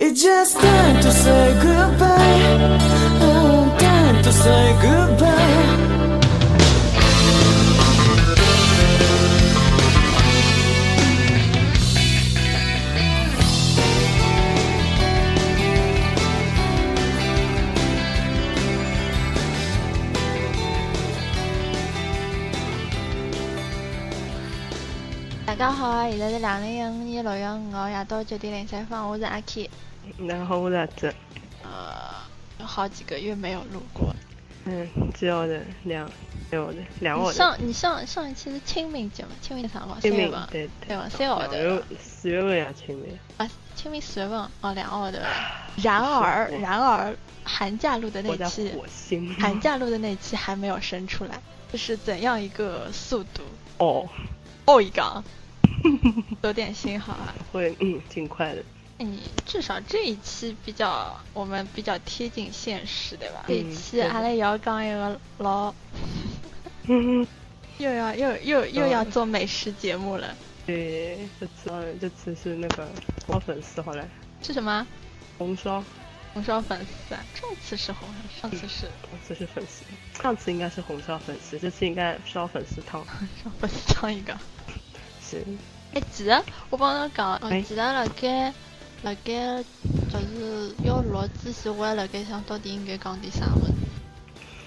It's just time to say goodbye. Oh, time to say goodbye. 大家好，现在是两零一五年六月五号夜到九点零三分，我是阿 K。大家好，我是阿哲。呃，有好几个月没有录过。嗯，几号的？两两号的？两号的。你上你上上一期是清明节嘛？清明啥号？清明。对对吧？三号。四月份呀清明。啊，清明四月份哦，两号的。然而然而，寒假录的那期，火星。寒假录的那期还没有生出来，这是怎样一个速度？哦，哦一杠，有点心好啊。会嗯，挺快的。嗯，至少这一期比较，我们比较贴近现实，对吧？这一嗯期阿拉也要讲一个老，嗯，又要又又又要做美食节目了，对，这次嗯这次是那个红烧粉丝好来，是什么？红烧，红烧粉丝啊？上次是红烧，上次是这次是粉丝，上次应该是红烧粉丝，这次应该烧粉丝汤。烧粉丝汤一个。是，哎，其实我帮侬讲，我哎记得辣盖辣盖就是要录之前，我还辣盖想到底应该讲点啥么子。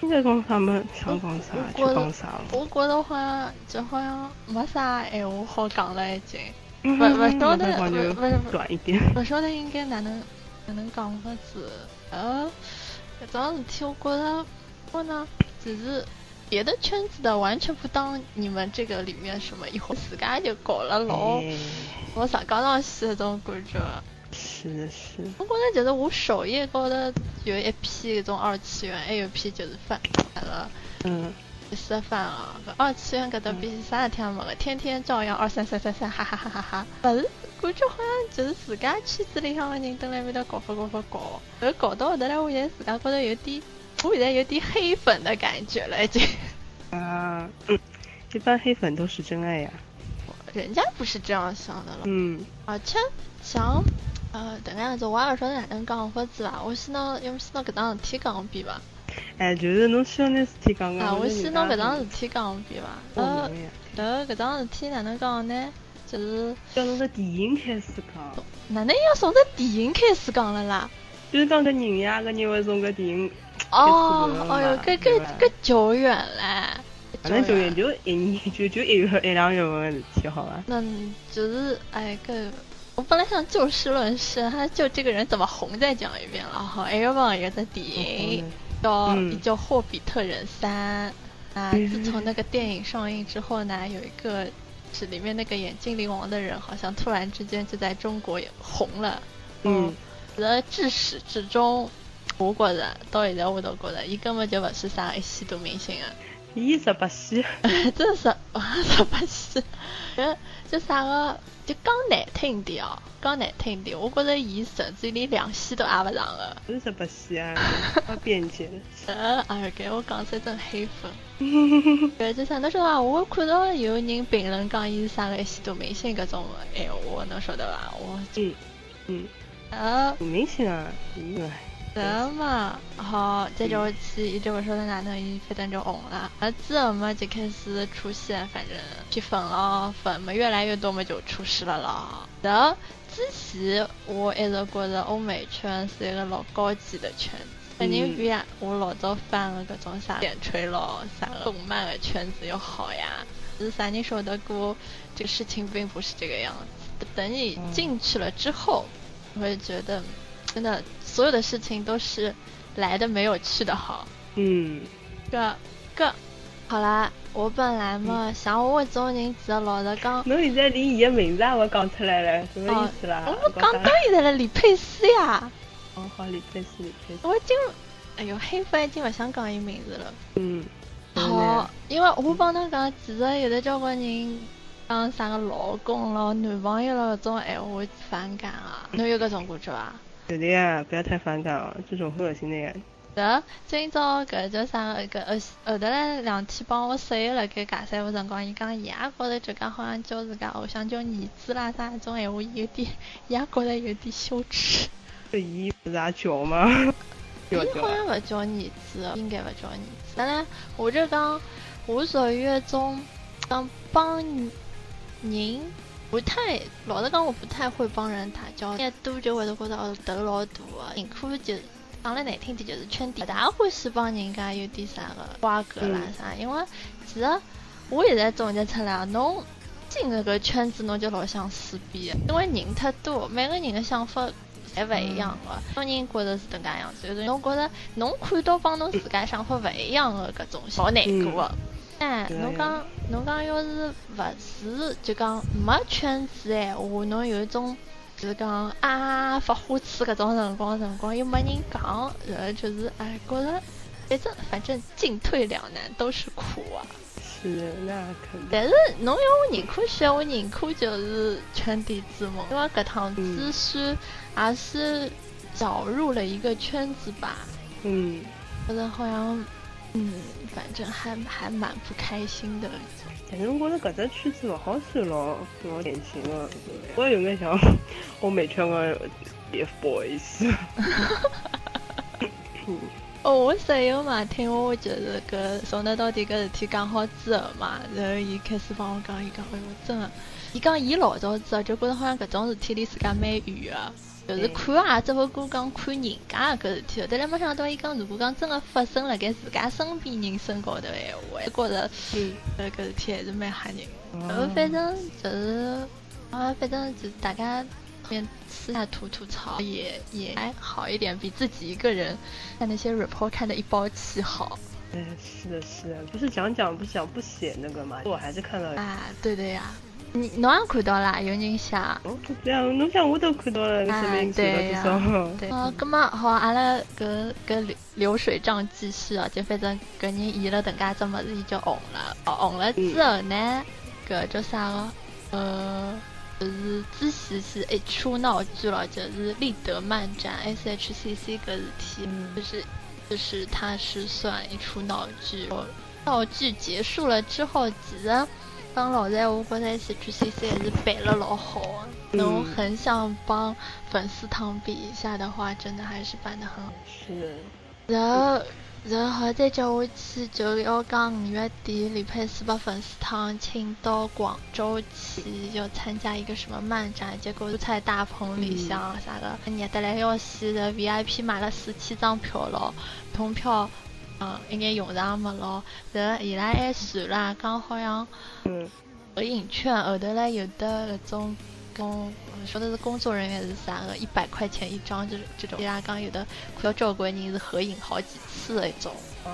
现在讲啥么？想讲啥讲啥了。我觉着好像就好像没啥闲话好讲了，已经。不不不晓得不不不短一点。不晓得应该哪能哪能讲法子。呃，搿桩事体我觉着我呢，只是别的圈子的完全不当你们这个里面什么，以后自家就搞了老哎我上纲上去那种感觉。是的是。我觉得就是我首页高头有一批搿种二次元，还有一批就是翻了。嗯。吃饭啊，搿二次元搿搭比啥事体也没个，天天照样二三三三三，哈哈哈哈哈。勿是，感觉好像就是自家圈子里向个人蹲辣埃面搭搞搞搞发搞，搿搞到后头来，我现在自家高头有点，我现在有点黑粉的感觉了，已经。啊，嗯，一般黑粉都是真爱呀。人家不是这样想的了，嗯，而且像，呃，迭个样子，我也勿晓得哪能讲法子吧，我先拿，要么先拿搿桩事体讲遍吧？哎，就是侬希望拿事体讲讲。啊，我先拿搿桩事体。体讲遍伐？哦，呃呃，搿桩事体哪能讲呢？就是。要从个电影开始讲，哪能要从这电影开始讲了啦？就是讲搿人呀，搿人会从搿电影，哦哎呦，嘛搿搿搿久远嘞，反正久远就一年，就就一月一两月份的事体，好吧？那就是哎搿，我本来想就事论事，他就这个人怎么红再讲一遍了哈。还有帮有个电影叫嗯叫《霍比特人三》啊，嗯自从那个电影上映之后呢，有一个是里面那个眼镜灵王的人，好像突然之间就在中国也红了。嗯，而至始至终，我觉着到现在我都觉着，伊根本就勿是啥一线大明星啊，伊十八线，真是十八线，呃，就啥个就讲难听点哦，讲难听点，我觉着伊甚至连两线都挨勿上个。是十八线啊，没边界的。呃，哎，给我讲出真黑粉。对，就啥侬晓得伐？我看到有人评论讲伊是啥个一线大明星搿种闲话，侬晓得伐？我嗯嗯，呃。大明星啊，嗯，这嘛，好，再叫我去，一直勿晓得哪能，伊反正就红了。而之后嘛，就开始出现，反正批粉了，粉嘛越来越多嘛，就出事了咯。然后之前我一直觉着欧美圈是一个老高级的圈子，肯定比啊我老早翻了各种啥点吹咯，啥个动漫的圈子要好呀。只是啥人说得过，这个事情并不是这个样子。等你进去了之后，我会觉得。真的，所有的事情都是来的没有去的好。嗯，个个，好啦，我本来嘛想我这种人，其实老实讲，侬现在连伊个名字也勿讲出来了，什么意思啦？我们讲到现在了，李佩斯呀。哦，好，李佩斯，李佩斯。我已经，哎呦，黑粉已经勿想讲伊名字了。嗯。好，因为我帮侬讲，其实有的交关人讲啥个老公咯、男朋友咯搿种闲话反感啊，侬有搿种感觉伐？有的呀，不要太反感哦，这种很恶心的呀。的，今朝搿叫啥个搿后后头来两天帮我室友辣盖尬三胡辰光，伊讲伊也觉着就讲好像叫自家偶像叫儿子啦啥种闲话，有点伊也觉着有点羞耻。这伊不是也叫吗？伊好像勿叫儿子，应该勿叫儿子。当然，我就讲，我属于一种讲帮人不太，老实讲，我不太会帮人打交道，多就会得觉得哦头老大个，宁可就讲了难听点，就是圈地，不大欢喜帮人家有点啥个瓜葛啦啥，因为其实我现在总结出来，侬进那个圈子，侬就老想撕逼，因为人太多，每个人的想法。侪勿一样个，有人觉着是迭介样子，有人侬觉着侬看到帮侬自家想法勿一样个搿种，老难过个。哎，侬讲侬讲要是勿是就讲没圈子闲话，侬有一种就是讲啊发花痴搿种辰光辰光又没人讲，然后就是哎觉着反正反正进退两难都是苦啊。是，那肯定。但是侬要我宁可选，我宁可就是圈地自萌，因为搿趟子是也是早入了一个圈子吧。嗯。觉得好像，嗯，反正还还蛮不开心的。反正我觉得搿只圈子勿好算老老典型的，我有眼像欧美圈的 TFBOYS。哦，我室友嘛，听我就是搿从头到底搿事体讲好之后嘛，然后伊开始帮我讲，伊讲哎哟真的，伊讲伊老早子就觉得好像搿种事体离自家蛮远的，就是看啊，只不过讲看人家搿事体，但是没想到伊讲如果讲真的发生了该自家身边人身高头闲话，觉着呃搿事体还是蛮吓人。然后反正就是啊，反正就是大家。面私下吐吐槽也也还好一点，比自己一个人看那些 report 看的一包气好。嗯，是的，是的，不是讲讲不讲不写那个嘛，我还是看了。啊，对的呀，你侬也看到了，有人写。哦，这样，侬讲我都看到了，啊，对呀，对。哦，那么好，阿拉搿搿流流水账继续哦，就反正搿人演了等家这么子，伊就红了，红了之后呢，搿叫啥个？呃。就是之前是一出闹剧了，就是立德漫展 S H C C 搿事体，就是就是它是算一出闹剧。闹剧结束了之后，其实帮老在我觉得 S H C C 也是摆了老好。侬很想帮粉丝汤比一下的话，真的还是办得很好。是。然后。然后再叫我去，就要讲五月底李佩斯把粉丝汤请到广州去，要参加一个什么漫展，结果在大棚里向啥的，热得来要死的 VIP 买了四千张票了，通票嗯一眼用上没咯，然后伊拉还算啦，讲好像合影券后头来有的那种。工晓得是工作人员是啥个？一百块钱一张，就是这种。伊拉讲有的要照顾人是合影好几次那种。哦，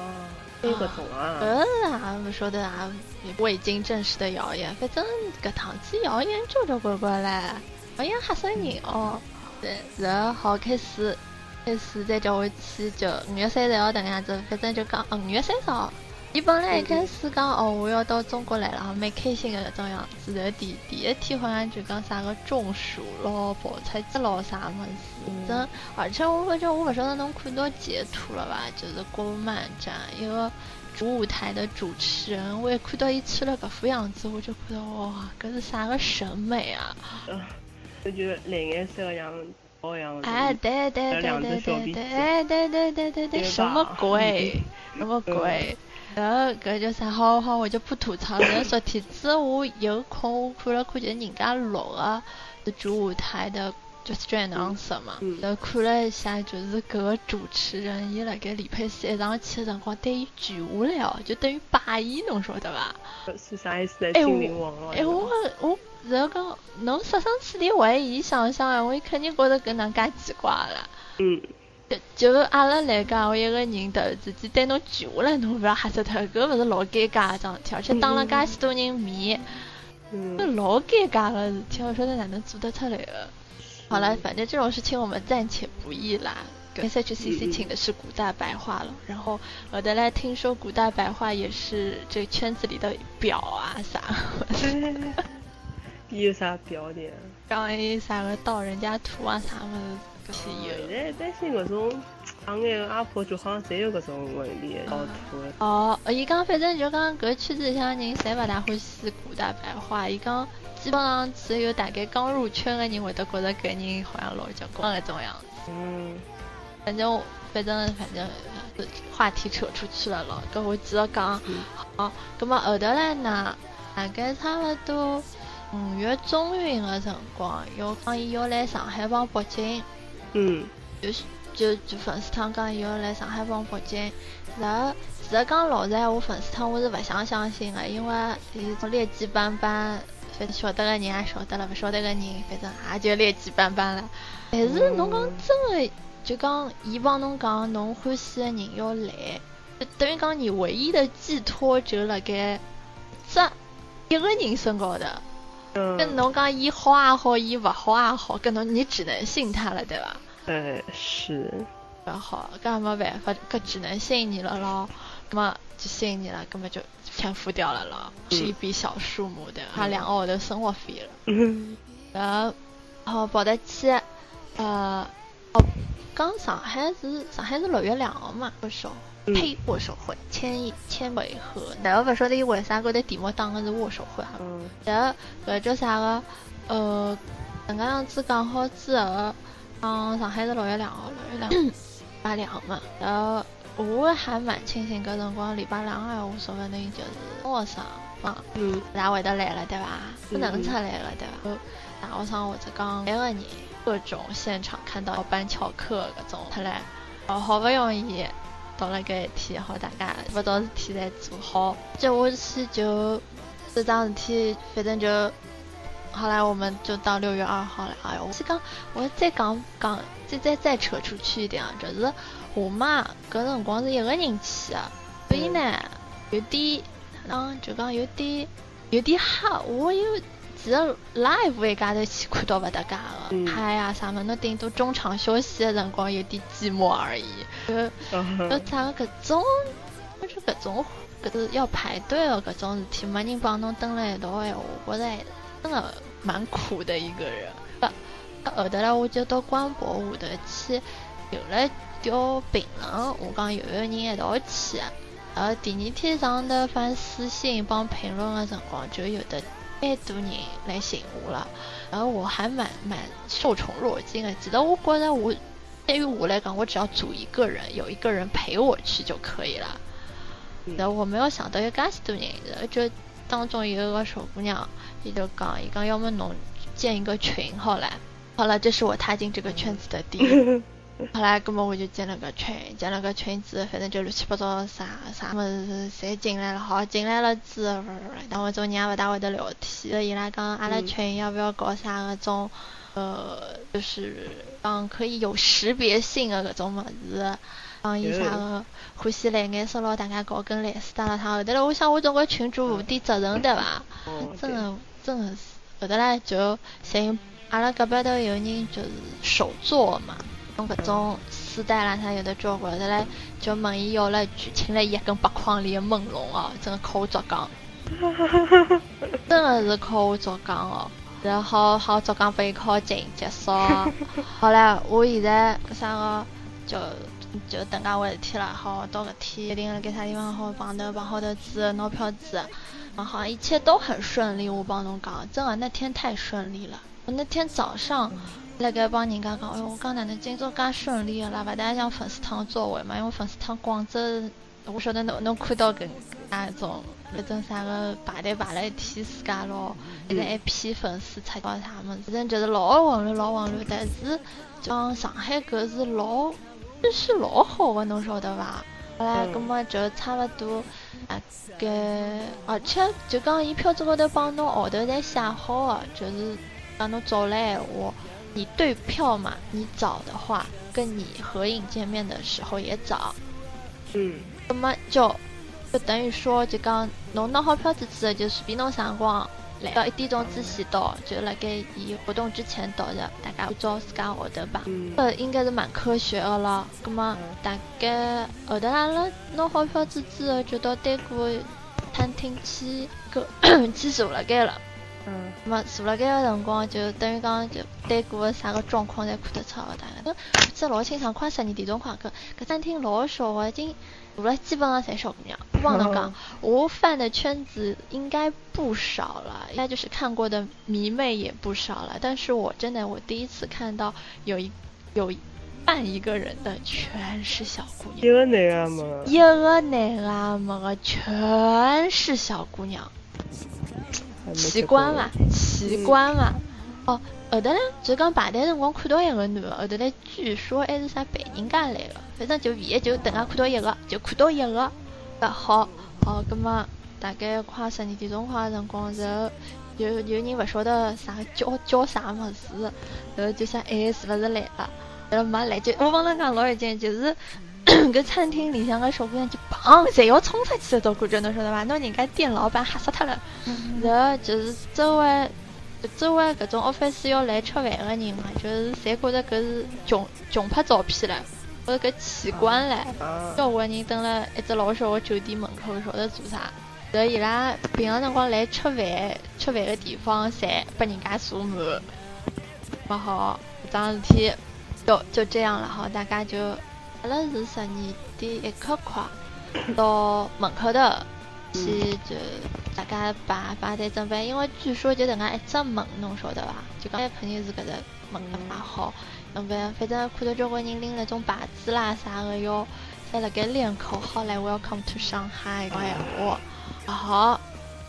这个种啊。嗯啊，我说的啊，未经证实的谣言。反正搿趟子谣言交交关关嘞，谣言吓死人哦。对，然后好开始，开始再叫我去，就五月三十号等样子，反正就讲五月三十号。伊本来一开始讲哦，我要到中国来了，蛮开心的搿种样子。然后第第一天好像就讲啥个中暑咯、跑出去咯啥么子。真，而且我感觉我不晓得侬看到截图了吧？就是国漫展一个主舞台的主持人，我一看到伊吃了搿副样子，我就觉得哇，搿是啥个审美啊？这就蓝颜色的样哎，对对对对对对，哎对对对对对，什么鬼？什么鬼？然后搿叫啥？好好，我就不吐槽了。昨天子我有空，我看了看，就是人家录的，是主舞台的，就是 announcer 嘛。然后看了一下，就是搿个主持人，伊辣盖李佩斯一上去的辰光，对伊巨无聊，就等于霸伊，侬晓得伐？是啥意思？心灵王了。哎我我，然后讲侬设身处地为伊想想啊，我肯定觉得搿能介奇怪了。嗯。就阿拉来讲，我一个人突然之间对侬举下来，侬勿要吓死脱，搿勿是老尴尬桩事体，而且当了介许多人面，搿老尴尬个事体，我晓得哪能做得出来个。好了，反正这种事情我们暂且不议啦。S H C C 请的是古代白话了，然后我的来听说古代白话也是这圈子里的表啊啥。有啥表的？讲伊啥个盗人家图啊啥么子。现在担心搿种上海个阿婆就好像侪有搿种问题，凹凸的。哦，呃伊讲反正就讲搿圈子里向人侪勿大欢喜古大白话，伊讲基本上只有大概刚入圈个人会得觉着搿人好像老结棍搿种样子。嗯，反正反正反正呃话题扯出去了咯，搿我记得讲。好，葛末后头来呢，大概差勿多五月中旬个辰光，要讲伊要来上海帮北京。嗯，就是就就粉丝汤讲伊要来上海帮北京，然后其实讲老实闲话，粉丝汤我是勿想相信的，因为伊种劣迹斑斑，反正晓得个人也晓得了，勿晓得个人反正也就劣迹斑斑了。但是侬讲真的，就讲伊帮侬讲侬欢喜个人要来，就等于讲你唯一的寄托就辣盖这一个人身高头。跟嗯，侬讲伊好也好，伊勿好也好，跟侬你只能信他了，对伐？哎是，搿好，搿也没办法，搿只能信你了咯。那么就信你了，葛么就全付掉了咯，是一笔小数目的，还两个号头生活费了。嗯然后，然后跑得去，呃，哦，刚上海是上海是六月两号嘛，握手，嗯呸，握手会，签一签尾合，但我勿晓得伊为啥搿个题目打个是握手会哈。嗯然后搿叫啥个？呃，搿能介样子讲好之后，嗯，上海是六月两号，六月两礼拜两嘛。然后我还蛮庆幸搿辰光礼拜两个闲话，说不定就是中学生嘛，嗯勿大会得来了，对伐？不能出来了，对伐？呃大学生或者讲每个人各种现场看到班翘课搿种出来，哦，好不容易。到了搿一天，好大家勿找事体侪做好，接下去就这桩事体，反正就后来我们就到六月二号了。哎呦，我是讲，我再讲讲，再再再扯出去一点啊，就是我妈搿辰光是一个人去的，所以呢有点，嗯，就讲有点有点吓，我又。其实 live 一家头去看到勿搭界嗯个，拍呀啥么，侬顶多中场休息的辰光有点寂寞而已。呃，嗯就啥个搿种，我就搿种搿是要排队的搿种事体，没人帮侬蹲辣一道闲话，我觉着真的蛮苦的一个人。呃，后头来我就到官博下头去有了条评论，我讲有没有人一道去的。然后第二天上头发私信帮评论的辰光，就有的蛮多人来寻我了。然后我还蛮蛮受宠若惊的。其实我觉得我对于我来讲，我只要组一个人，有一个人陪我去就可以了。然后我没有想到有介许多人，然后就当中有一个小姑娘，伊就讲，伊讲要么侬建一个群好了，好了，这是我踏进这个圈子的第一。后来，根本我就建了个群，建了个群之后，反正就乱七八糟啥啥么子侪进来了。好，进来了之后，但我种人也勿大会得聊天。伊拉讲阿拉群要不要搞啥个种，呃，就是讲可以有识别性的搿种物事。讲伊啥个欢喜蓝颜色咯，大家搞根蓝色搭了他。后头来，我想我总归群主负点责任对伐？哦真的真的是，后头来就寻阿拉隔壁头有人就是手作嘛，用搿种丝带啦啥有的交关，后头来就问伊要了一句，请了伊一根白框里的猛龙哦，真的靠我作讲，真的是靠我作讲哦。然后好作讲拨伊靠近结束。好了，我现在搿啥个就就等介回事体了。好，到搿天一定了该啥地方好碰头，碰好头之后拿票子。啊，好像一切都很顺利，我帮侬讲，真的那天太顺利了。我那天早上辣盖帮人家讲，哎哟，我讲哪能今朝介顺利个啦？勿大像粉丝汤座位嘛，因为粉丝汤广州，我晓得侬侬看到搿那种搿种啥个排队排了一天自家咯，现在一批粉丝出到啥么子，反正就是老混乱老混乱。但是讲上海搿是老是老好个，侬晓得伐？后来，葛么就差勿多，大概，而且就讲伊票子高头帮侬号头侪写好个，就是帮侬找来闲话，你对票嘛，你找的话，跟你合影见面的时候也找，嗯。那么就就等于说，就讲侬拿好票子之后，就随便侬啥辰光来到一点钟之前到，就辣盖伊活动之前到的，大家按照自家号头吧。嗯呃，应该是蛮科学的了。葛么大概后头阿拉拿好票子之后，就到单个餐厅去搿去坐辣盖了。嗯，那么坐辣该个辰光，就等于讲就对过个啥个状况侪看得出个大概。我记得老清爽，快十二点钟快搿搿餐厅老小个，已经坐了基本上侪小姑娘。我帮侬讲，我饭的圈子应该不少了，应该就是看过的迷妹也不少了。但是我真的我第一次看到有一有半一个人的全是小姑娘，一个男个也没个，一个男个也没个，全是小姑娘。奇观嘛？奇观嘛？哦，后头呢，就讲排队辰光看到一个男个，后头呢据说还是啥别人家来个，反正就唯一就等下看到一个，就看到一个。啊好，好，葛么大概快十二点钟快个辰光，然后有有人勿晓得啥叫叫啥么子，然后就想哎是勿是来了，然后没来就我帮侬讲老有劲，就是。搿餐厅里向个小姑娘就砰，侪要冲出去了，都感觉侬晓得伐？拿人家店老板吓死脱了。然后就是周围，周围搿种 office 要来吃饭个人嘛，就是侪觉着搿是穷穷拍照片了，觉着搿奇观唻。啊，交关人蹲辣一只老小个酒店门口，勿晓得做啥。然后伊拉平常辰光来吃饭，吃饭个地方侪拨人家坐满。勿好，搿桩事体就就这样了哈，大家就阿拉是十二点一刻快到门口头去，就大家排排队准备，因为据说就迭介一只门，侬晓得伐？就讲肯定是搿只门个蛮好，准备反正看到交关人拎那种牌子啦啥个，要在辣盖练口号来 Welcome to Shanghai 讲闲话，好。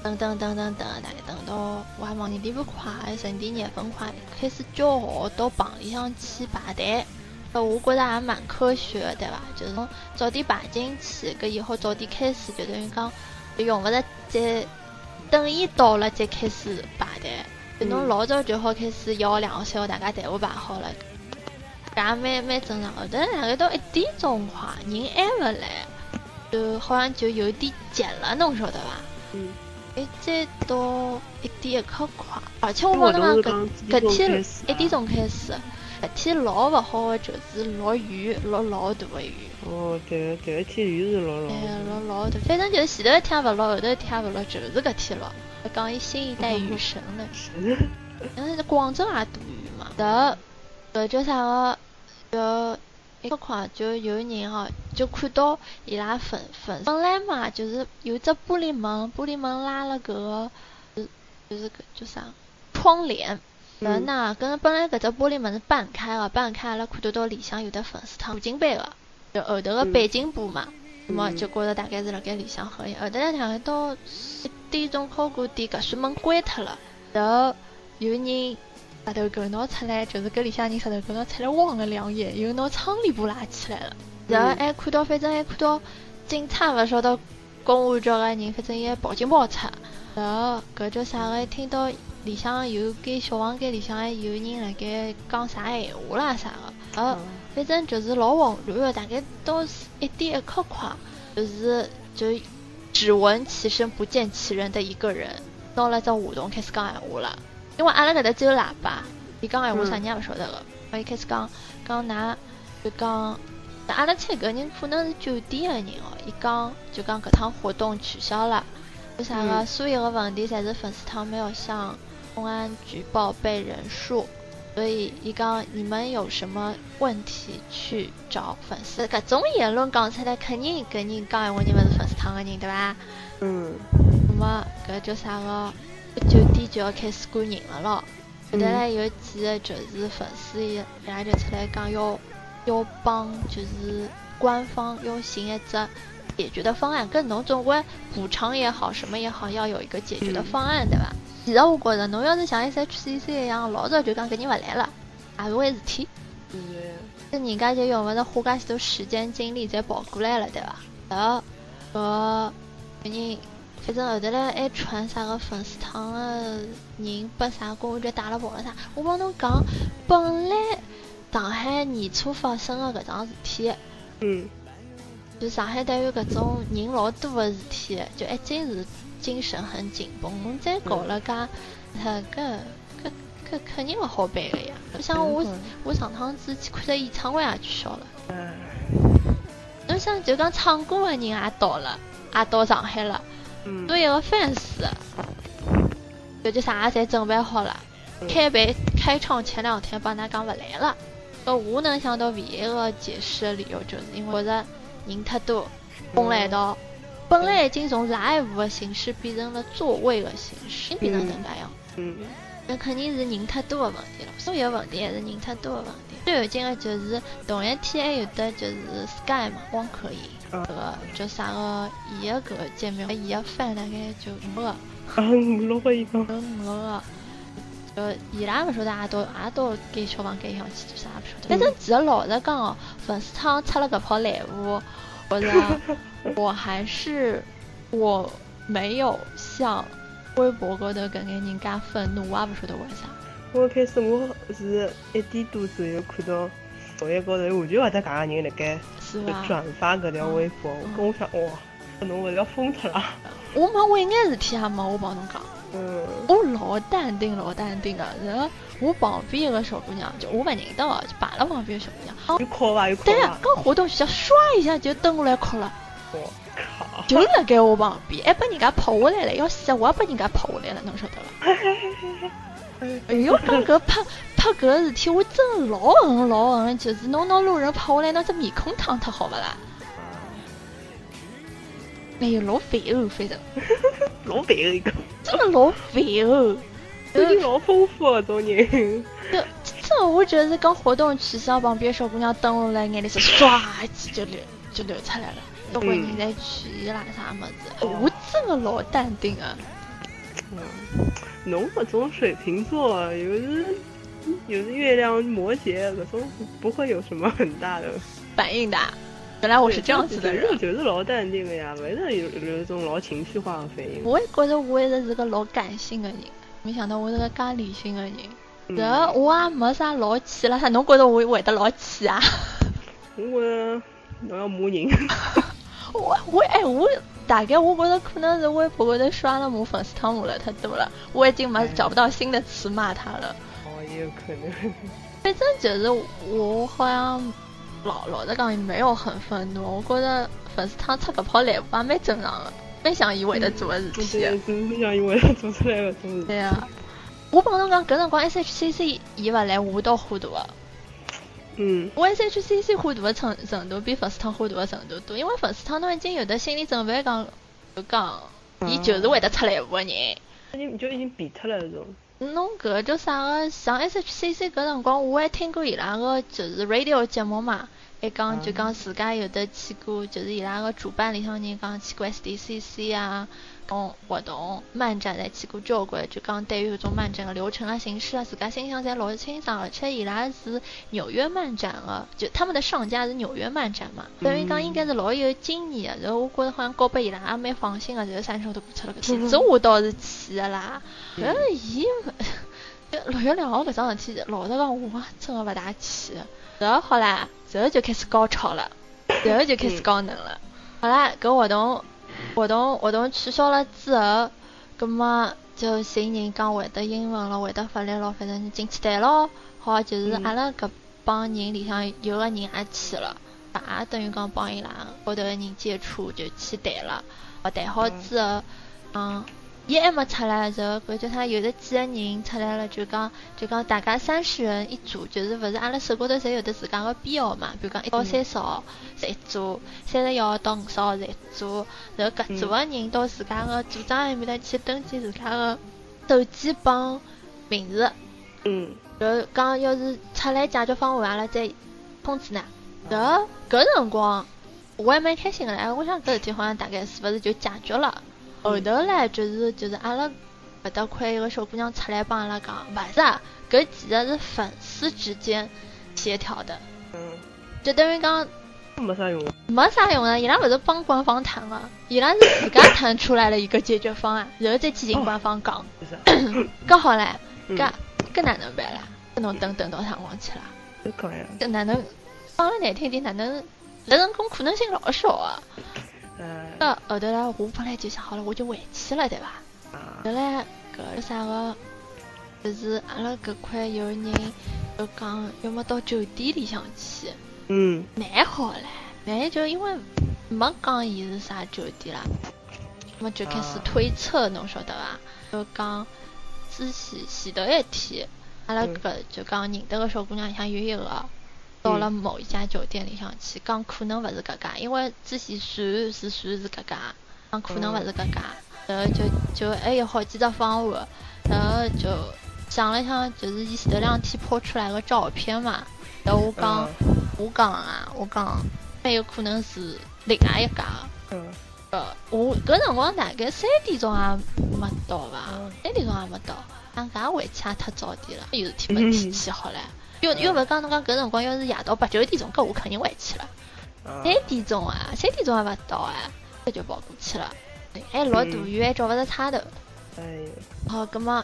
等等等等等，大概等到我还往年点不快，十二点廿分快开始叫号到棚里向去排队。呃，我觉着也蛮科学的，对伐？就是早点排进去，搿以后早点开始，就等于讲用勿着再等伊到了再开始排队。就侬嗯老早就好开始一号两号三号大家队伍排好了，搿也蛮蛮正常。后头大概到一点钟快，人还勿来，就好像就有点急了，侬晓得伐？嗯，一再到一点一刻快，而且我活帮侬动讲搿搿天一点钟开始，搿天老勿好个就是落雨，落老大个雨，哦，对对，一天雨是落老哎，落老大，反正就是前头一天勿落，后头一天勿落，就是搿天落。讲伊新一代雨神呢，是。嗯，广州也大雨嘛，然后搿叫啥个，就一个快就有人哦，就看到伊拉粉粉本来嘛就是有只玻璃门，玻璃门拉了搿个，就是就是搿叫啥窗帘。然后嗯呢，搿本来搿只玻璃门是半开个，半开阿拉看得到里向有的粉丝汤进杯个，就后头个嗯。背景布嘛，那么嗯就觉着大概是辣盖里向喝饮。后头呢，大概到一点钟敲过点，搿扇门关脱了，然后有人石头狗拿出来，就是搿里向人石头狗拿出来望了两眼，又拿窗帘布拉起来了，然后嗯还看到，反正还看到警察勿晓得公安局个人，反正也报警报出，然后搿叫啥个，听到里向有间小房间里向还有人辣盖讲啥闲话啦啥个，呃。反正就是老混乱的，大概到一点一刻快，就是就只闻其声不见其人的一个人，拿了只话筒开始讲闲话了。因为阿拉搿搭只有喇叭，伊讲闲话啥人也勿晓得个。伊开始讲讲㑚就讲，阿拉猜搿人可能是酒店的人哦。伊讲就讲搿趟活动取消了，为啥个？嗯所有个问题侪是粉丝汤没有向公安局报备人数。所以伊讲你们有什么问题去找粉丝？搿种言论讲出来，肯定搿人讲闲话你勿是粉丝汤个人，对伐？嗯那么搿叫啥个？酒店就要开始赶人了咯。后头来有几个就是粉丝伊伊拉就出来讲要要帮就是官方要寻一只解决的方案，跟侬总归补偿也好，什么也好，要有一个解决的方案，对伐？其实我觉着，侬要是像 S H C C 一样，老早就讲搿人勿来了，也是回事体。是的，这人家就用勿着花介许多时间精力再跑过来了，对伐？然后搿人，反正后头来还传啥个粉丝汤个人被啥公安局打了跑了啥。我帮侬讲，本来上海年初发生个搿桩事体，嗯就上海对于搿种人老多个事体，就已经是精神很紧绷。侬再搞了噶，搿搿搿搿肯定勿好办个呀。像我我上趟子去看只演唱会也取消了。哎，侬想就讲唱歌个人也到了，也到上海了，嗯多一个 fans，搿就啥侪准备好了。开办开唱前两天帮㑚讲勿来了。搿我能想到唯一个解释的理由，就是因为觉着人太多，混了一道。本来已经从 live 的形式变成了座位的形式，变成能介样。嗯，那肯定是人太多的问题了。所有问题还是人太多的问题。最有劲的就是同一天还有的就是 Sky 嘛，光可以。这个叫啥个？伊个搿个界面，伊个翻大概就五个，啊，五六个一个，有五个。呃，伊拉勿晓得，也都也都给小房间上去做啥勿晓得。反正其实老实讲哦，粉丝汤出了搿泡烂舞，我觉着 我还是我没有像微博高头搿眼人家愤怒，我也勿晓得为啥。我一开始我是一点多左右看到首页高头完全勿搭界个人辣盖？转发搿条微博，我跟我想哇，侬勿是要疯脱了？我没我一眼事体也没，我帮侬讲。嗯，我老淡定，老淡定个。然后我旁边一个小姑娘，就我勿认得哦，就摆辣旁边个小姑娘。哦，有哭伐？又哭对啊伐，？刚活动取消，唰一下就登下来哭了，我靠！就辣盖我旁边，还把人家拍下来了，要死我也把人家拍下来了，侬晓得伐？哎哟，讲搿拍拍搿个事体，我真的老恨老恨，就是侬拿路人拍下来，拿只面孔烫脱好勿啦？哎哟，老烦哦，反正老烦哦一个，真的老烦哦。最近老丰富个种人。就这，我觉得是刚活动取消，旁边小姑娘登下来，眼泪是唰一记就流就流出来了。交关人在劝伊拉啥么子，我真的老淡定啊。嗯，侬搿种水瓶座，有时有时月亮摩羯搿种不会有什么很大的。反应的，原来我是这样子的人。我就是老淡定的呀，没得有有一种老情绪化的反应。我也觉得我一直是个老感性的人，没想到我是个介理性的人。嗯然后我也没啥老气了啥，侬觉得我会得老气啊？我侬要骂人。我我哎我大概我觉得可能是微博高头刷了我粉丝汤姆了太多了，我已经没找不到新的词骂他了。哦，也有可能。反正就是我好像老老实讲也没有很愤怒，我觉得粉丝汤出搿泡烂舞也蛮正常的，蛮像伊会得做的事体的。对，真像因为他做出来搿种事。对呀、我帮侬讲，搿辰光 S H C C 伊勿来，我倒糊涂个。嗯，我 S H C C 火大的程程度比粉丝汤火大的程度多，因为粉丝汤侬已经有的心理准备讲，就讲伊就是会得出烂舞个人。已经就已经变脱了搿种。侬搿个叫啥个？上 S H C C 搿辰光，我还听过伊拉个就是 radio 节目嘛，还讲就讲自家有的去过，就是伊拉个主办里向人讲去过 S D C C 啊，种活动漫展侪去过交关，就讲对于搿种漫展个流程啊、形式啊，自家心里向侪老清爽，而且伊拉是纽约漫展个，就他们的上家是纽约漫展嘛，等于讲应该是老有经验个，然后我觉着好像交拨伊拉也蛮放心个，然后啥人都过出了搿天，这我倒是去个啦。搿伊六月两号搿桩事体，老实讲我真个勿大去。然后好啦，然后就开始高潮了，然后就开始高能了。好啦，搿活动活动活动取消了之后，葛么就寻人讲会得英文了，会得法律了，反正进去谈咯。好，就是阿拉搿帮人里向有个人也去了，也等于讲帮伊拉高头个人接触就去谈了。哦，谈好之后，嗯。伊还没出来的时候，搿叫啥？有的几个人出来了，就讲就讲大家三十人一组，就是勿是阿拉手高头侪有的自家个编号嘛？比如讲一到三十号是一组，三十一号到五十号是一组，然后搿组个人到自家个组长埃面搭去登记自家个手机帮名字，嗯，然后讲要是出来解决方案，阿拉再通知㑚。然后搿辰光我还蛮开心个唻，我想搿事体好像大概是勿是就解决了。后头嘞，就是就是阿拉搿搭块一个小姑娘出来帮阿拉讲，勿是啊，搿其实是粉丝之间协调的，嗯，就等于讲没啥用。没啥用啊，伊拉勿是帮官方谈个，伊拉是自家谈出来了一个解决方案，然后再去寻官方讲，就是，搿好唻，嗯搿搿哪能办啦？搿侬等等到啥辰光去啦？就搿哪能讲了难听点，哪能搿成功可能性老小啊？呃，搿后头唻，我本来就想好了，我就回去了，对伐？啊，后来搿啥个，就是阿拉搿块有人就讲要么到酒店里向去，嗯，蛮好唻，蛮就因为没讲伊是啥酒店啦，那么就开始推测，侬晓得伐？就讲之前前头一天，阿拉搿就讲认得个小姑娘里向有一个，到了某一家酒店里向去，讲可能勿是搿家，因为之前传是传是搿家，讲可能勿是搿家，然后就就还有好几只方案，然后就想了想，就是伊前头两天抛出来个照片嘛，然后我讲我讲啊，我讲还有可能是另外一家。嗯，呃，我搿辰光大概三点钟也没到吧，三点钟还没到，俺搿回去也太早点了，有事体没提起好唻。又又勿是讲侬讲搿辰光要是夜到八九点钟，搿我肯定回去了。三点钟啊，三点钟还勿到啊，这就跑过去了。还落大雨，还找勿着差头。哎哟，好，葛末，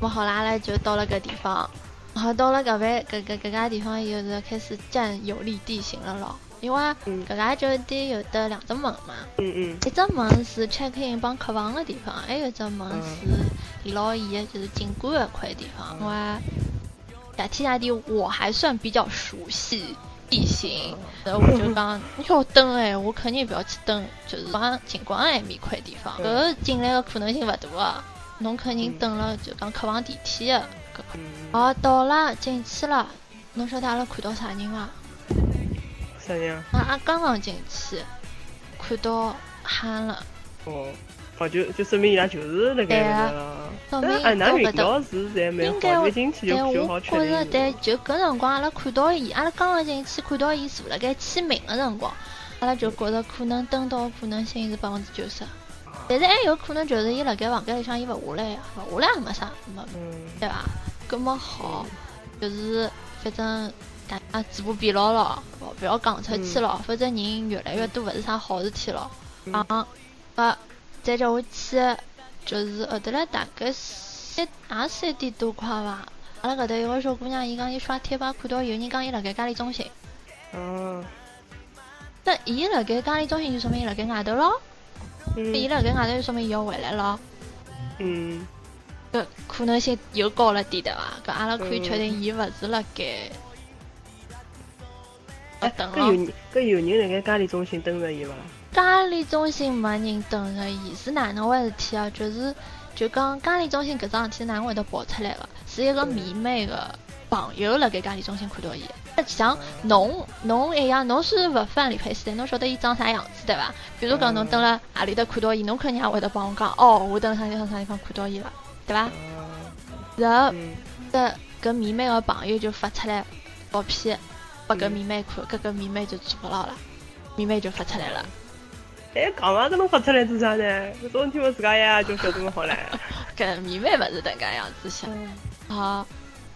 么好啦，阿拉就到了搿地方。好，到了搿边搿搿搿家地方就开始占有利地形了咯。因为搿家酒店有得两只门嘛，嗯嗯，一只门是 check in 帮客房的地方，还有一只门是李老姨的就是景观的块地方。因为大天大地我还算比较熟悉地形，然后我就讲你要登哎，我肯定不要去登，就是往景观埃面块地方，搿进来的可能性勿大啊。侬肯定等了就讲客房电梯的搿块。哦，到了进去了，侬晓得阿拉看到啥人伐？啥人啊！刚刚进去，看到憨了。哦，哦，就就说明伊拉就是那个那个。说明哎，那味道是侪蛮好，一进去就就好确定。但我觉着，但就搿辰光，阿拉看到伊，阿拉刚刚进去看到伊坐辣盖签名的辰光，阿拉就觉着可能登到可能性是百分之九十。但是还有可能就是伊辣盖房间里向伊勿下来呀，勿下来也没啥，没，对伐？搿么好，就是反正。大家嘴巴闭牢牢，勿要讲出去了，否则人越来越多，勿是啥好事体了。啊，啊，再叫我去，就是后头来大概三也三点多快伐。阿拉搿搭有个小姑娘，伊讲伊刷贴吧看到有人讲伊辣盖嘉里中心。嗯。那伊辣盖嘉里中心就说明伊辣盖外头咯。嗯。伊辣盖外头就说明伊要回来咯。嗯。搿可能性又高了点对伐？搿阿拉可以确定伊勿是辣盖。搿有人，搿有人辣盖嘉里中心等着伊伐？嘉里中心没人等着伊，是哪能回事体啊？就是，就讲嘉里中心搿桩事体哪能会得爆出来个？是一个迷妹个朋友辣盖嘉里中心看到伊。像侬，侬一样，侬是勿翻李佩斯的，侬晓得伊长啥样子对伐？比如讲侬等辣何里搭看到伊，侬肯定也会得帮我讲，哦，我等啥地方啥地方看到伊了，对伐？然后，搿搿迷妹个朋友就发出来照片。拨搿迷妹看，搿个迷妹就做不牢了，迷妹就发出来了。哎，干嘛搿侬发出来做啥呢？搿种天我自家呀就晓得么好唻。搿迷妹勿是迭个样子想。好，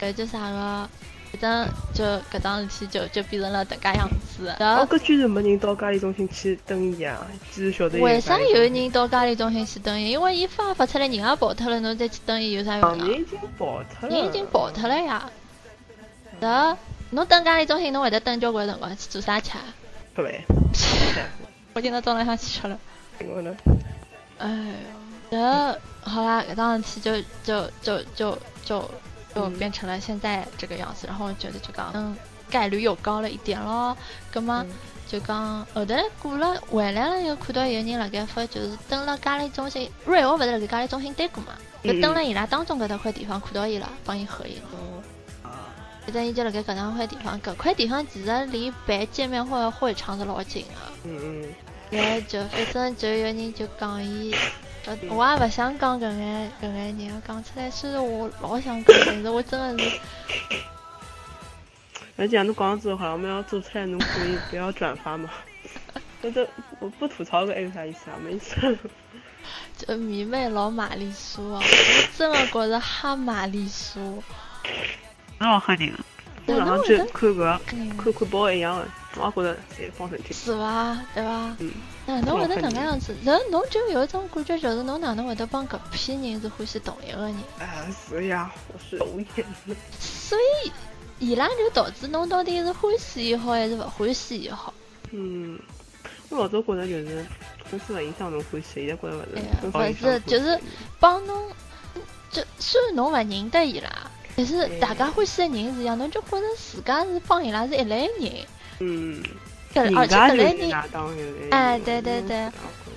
搿叫啥个？反正就搿桩事体就就变成了迭个样子。哦，搿居然没人到嘉里中心去等伊啊！居然晓得。为啥有人到嘉里中心去等伊？因为伊发发出来人也跑脱了，侬再去等伊有啥用啊？人已经跑脱了。人已经跑脱了呀。的。侬等嘉里中心，侬会得等交关辰光去做啥吃？不会。我今朝早浪向去吃了。我呢？哎呦，然后好啦，搿桩事体就就就就就就变成了现在这个样子。然后我觉得就讲，嗯，概率又高了一点咯。葛么就讲后头过了回来了，又看到有人辣盖发，就是蹲了嘉里中心，瑞我勿是辣盖嘉里中心待过嘛？就蹲了伊拉当中搿搭块地方看到伊了，帮伊合影。反正伊就辣盖搿两块地方，搿块地方其实离办见面会会场是老近的。嗯嗯。然后就反正就有人就讲伊，我也勿想讲搿眼搿眼人，讲出来虽然我老想讲，但是我真的是。而且侬讲之后，好像我们要做出来，侬可以不要转发嘛。那 这我不吐槽个还有啥意思啊？没意思。就迷妹老玛丽苏啊！我真的觉着哈玛丽苏。老吓人，我上趟去看个，看看包一样的，我也觉得侪放神经。是伐？对伐？嗯。那侬会得哪个样子？人侬就有一种感觉，就是侬哪能会得帮搿批人是欢喜同一个人？啊，是呀，我是同眼的。所以，伊拉就导致侬到底是欢喜也好，还是勿欢喜也好？嗯，我老早觉得就是公司勿影响侬欢喜，现在觉得勿是。勿是，就是帮侬，就虽然侬勿认得伊拉。但是大家欢喜的人是一样，侬就觉着自家是帮伊拉是一类人。嗯。而且搿类人，哎，对对对，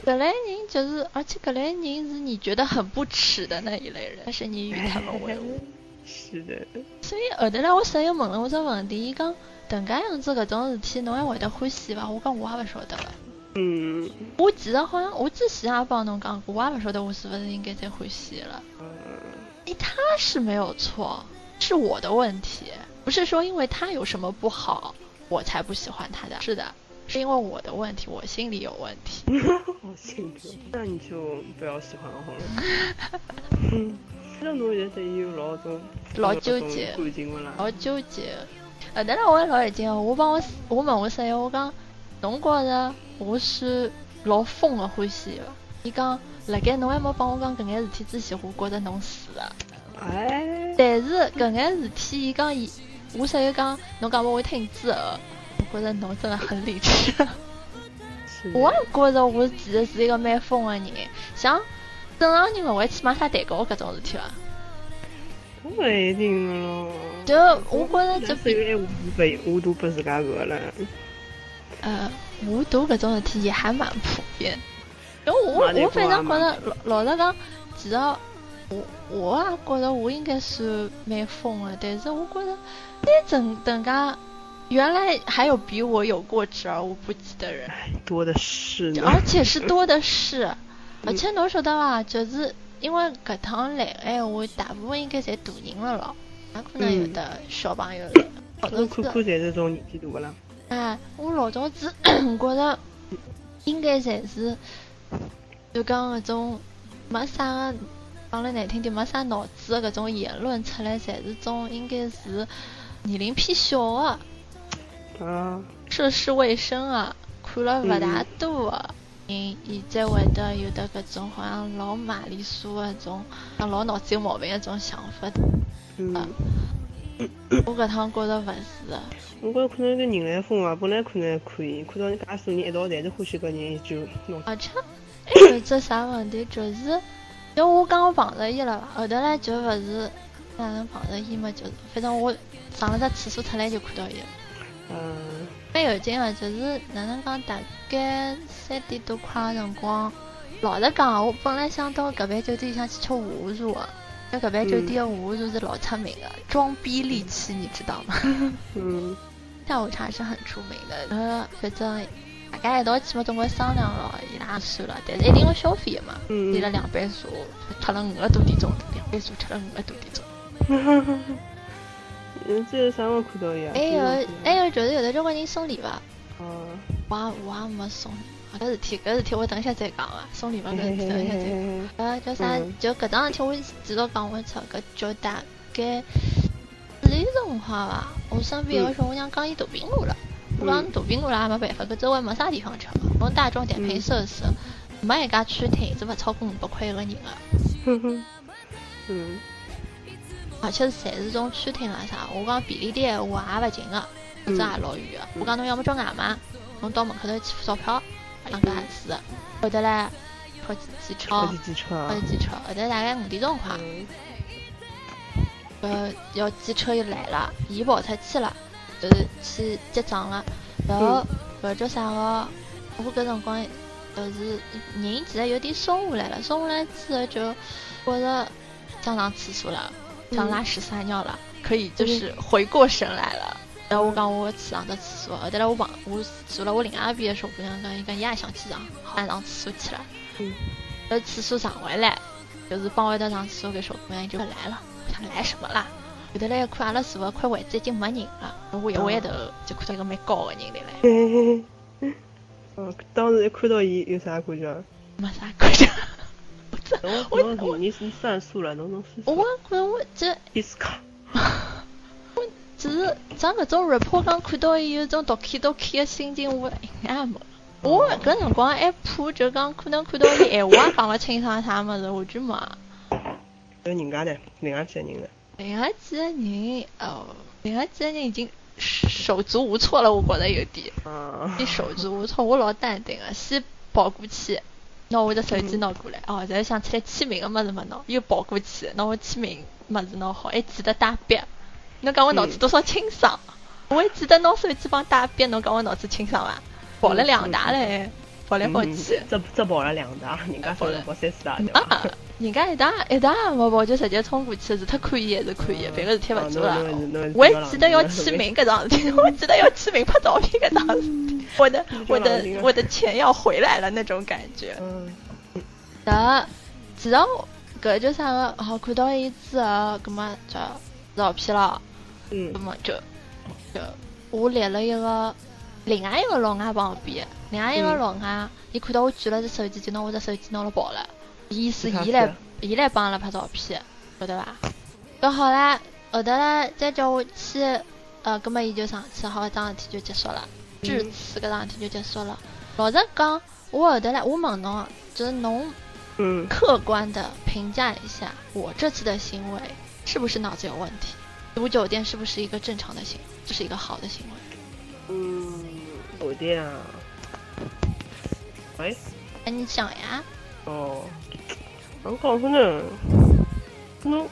搿类人就是，而且搿类人是你觉得很不耻的那一类人，但是你与他们为伍。是的。所以后头来我室友问了我只问题，伊讲迭介样子搿种事体侬还会得欢喜伐？我讲我也勿晓得了。嗯。我其实好像我之前也帮侬讲过，我也勿晓得我是勿是应该再欢喜了。嗯。哎，他是没有错，是我的问题，不是说因为他有什么不好，我才不喜欢他的。是的。是因为我的问题，我心里有问题。我心里，那你就不要喜欢我了。嗯，那侬现在对伊有老多老纠结，老纠结。呃，但是我也老已经，我帮我我问我室友，我讲侬觉着我是老疯的欢喜伐？伊讲辣盖侬还没帮我讲搿眼事体之前，我觉着侬是的。哎。但是搿眼事体，伊讲伊，我室友讲侬讲我会听之后。我觉着侬真的很理智，我也觉着我其实是一个蛮疯的人，像正常人勿会去买啥蛋糕搿种事体伐？不一定咯。就我觉着就比如无度无度不自家饿了。呃，无度搿种事体也还蛮普遍。因为我我反正觉着老老实讲，其实我我也觉得我应该是蛮疯的，但是我觉得你整等家。原来还有比我有过之而无不及的人，多的是，而且是多的是，而且侬晓得伐？就是因为搿趟来哎，我大部分应该侪大人了咯，哪可能有的小朋友了？我看看侪是种年纪大的了。哎，我老早子 觉得应该侪是，就讲搿种没啥个，讲了难听点没啥脑子的搿种言论出来，侪是种应该是年龄偏小的。啊，涉世未深啊，看了勿大多的人，现在会得有的搿种好像老玛丽苏的种，像老脑子有毛病的种想法。嗯。我搿趟觉着勿是。我觉着可能是人来疯啊，本来可能还可以，看到介许多人一道侪是欢喜搿人，就弄。而且还有只啥问题，就是，因为我刚刚碰着伊了，后头来就勿是哪能碰着伊嘛，就是反正我上了只厕所出来就看到伊了。嗯，蛮有劲个，就是哪能讲，大概三点多快的辰光。老实讲，我本来想到搿爿酒店想去吃午茶个，因为搿爿酒店的午茶是老出名的，装逼利器，你知道吗？嗯。下午茶是很出名的，呃，反正大家一道去嘛，总归商量了，伊拉算了，但是一定要消费的嘛。嗯。点了两杯茶，吃了五个多点钟，两杯茶吃了五个多点钟。嗯，这有啥我看到呀？还有还有就是有的交关人送礼物。哦。我我也没送。搿事体搿事体我等一下再讲伐，送礼物搿事体等一下再讲。呃，叫啥？就搿桩事体我至少讲勿出，搿就大概四点钟好伐？我身边有个小姑娘讲伊肚皮饿了，我讲肚皮饿了也没办法，搿周围没啥地方吃嘛。我大众点评设施，没一家餐厅是勿超过五百块一个人的。哼哼。嗯。而且是侪是种餐厅啦啥，我讲便利店话也勿近个，搿只也老远个。我讲侬要么叫外卖，侬到门口头去付钞票，两个还是。后头嘞，跑去机车，跑去机车，跑去机车。后头大概五点钟快，呃，要机车又来了，伊跑出去了，就是去结账了。然后搿叫啥个？我搿辰光就是人其实有点松下来了，松下来之后就觉着想上厕所了。想拉屎撒尿了，可以就是回过神来了。然后我讲我去上个厕所，后头来我旁我坐了我另外一边的小姑娘讲，伊讲伊也想去上，好上厕所去了。嗯。后厕所上回来，就是帮我一道上厕所，给小姑娘就来了。我想来什么啦？后头来看阿拉坐的块位置已经没人了，我一回头就看到一个蛮高个人来了。嗯，当时一看到伊有啥感觉？没啥感觉。我我你你算数了，侬侬算数。我觉我这伊斯卡，我只是像搿种 report 刚看到伊有种读气读气的心情，我应该没。我搿辰光还怕就讲可能看到伊闲话也讲勿清爽啥物事，我就没。有人家呢，另外几个人的。另外几个人哦，另外几个人已经手足无措了，我觉着有点。嗯。你手足无措，我老淡定的，先跑过去。拿我的手机拿过来，哦，然后想起来签名的么子没拿，又跑过去，拿我签名么子拿好，还记得打笔。侬讲我脑子多少清爽？我还记得拿手机帮打笔，侬讲我脑子清爽伐？跑了两大嘞，跑来跑去。只只跑了两打，人家跑了跑三四打对人家一打一打也没跑，就直接冲过去，是太可以还是可以，别个事体勿做了。我还记得要签名搿桩事体，我 记得要签名拍照片搿桩事体，我的我的我的钱要回来了那种感觉。嗯然后，其实搿叫啥个？好看到伊之后，葛么就照片了，嗯葛么就就我立了一个另外一个老外旁边，另外一个嗯老外，伊看到我举了只手机，就拿我只手机拿了跑了，意思伊来子伊来帮阿拉拍照片，晓得伐？搿好啦，后头嘞再叫我去，呃，葛么伊就上去，好搿桩事体就结束了，至嗯此搿桩事体就结束了。老实讲，我后头唻，我问侬，就是侬。嗯，客观的评价一下我这次的行为是不是脑子有问题？住酒店是不是一个正常的行为？这是一个好的行为？嗯，酒店啊，喂，哎，你想呀？哦，侬讲说呢？侬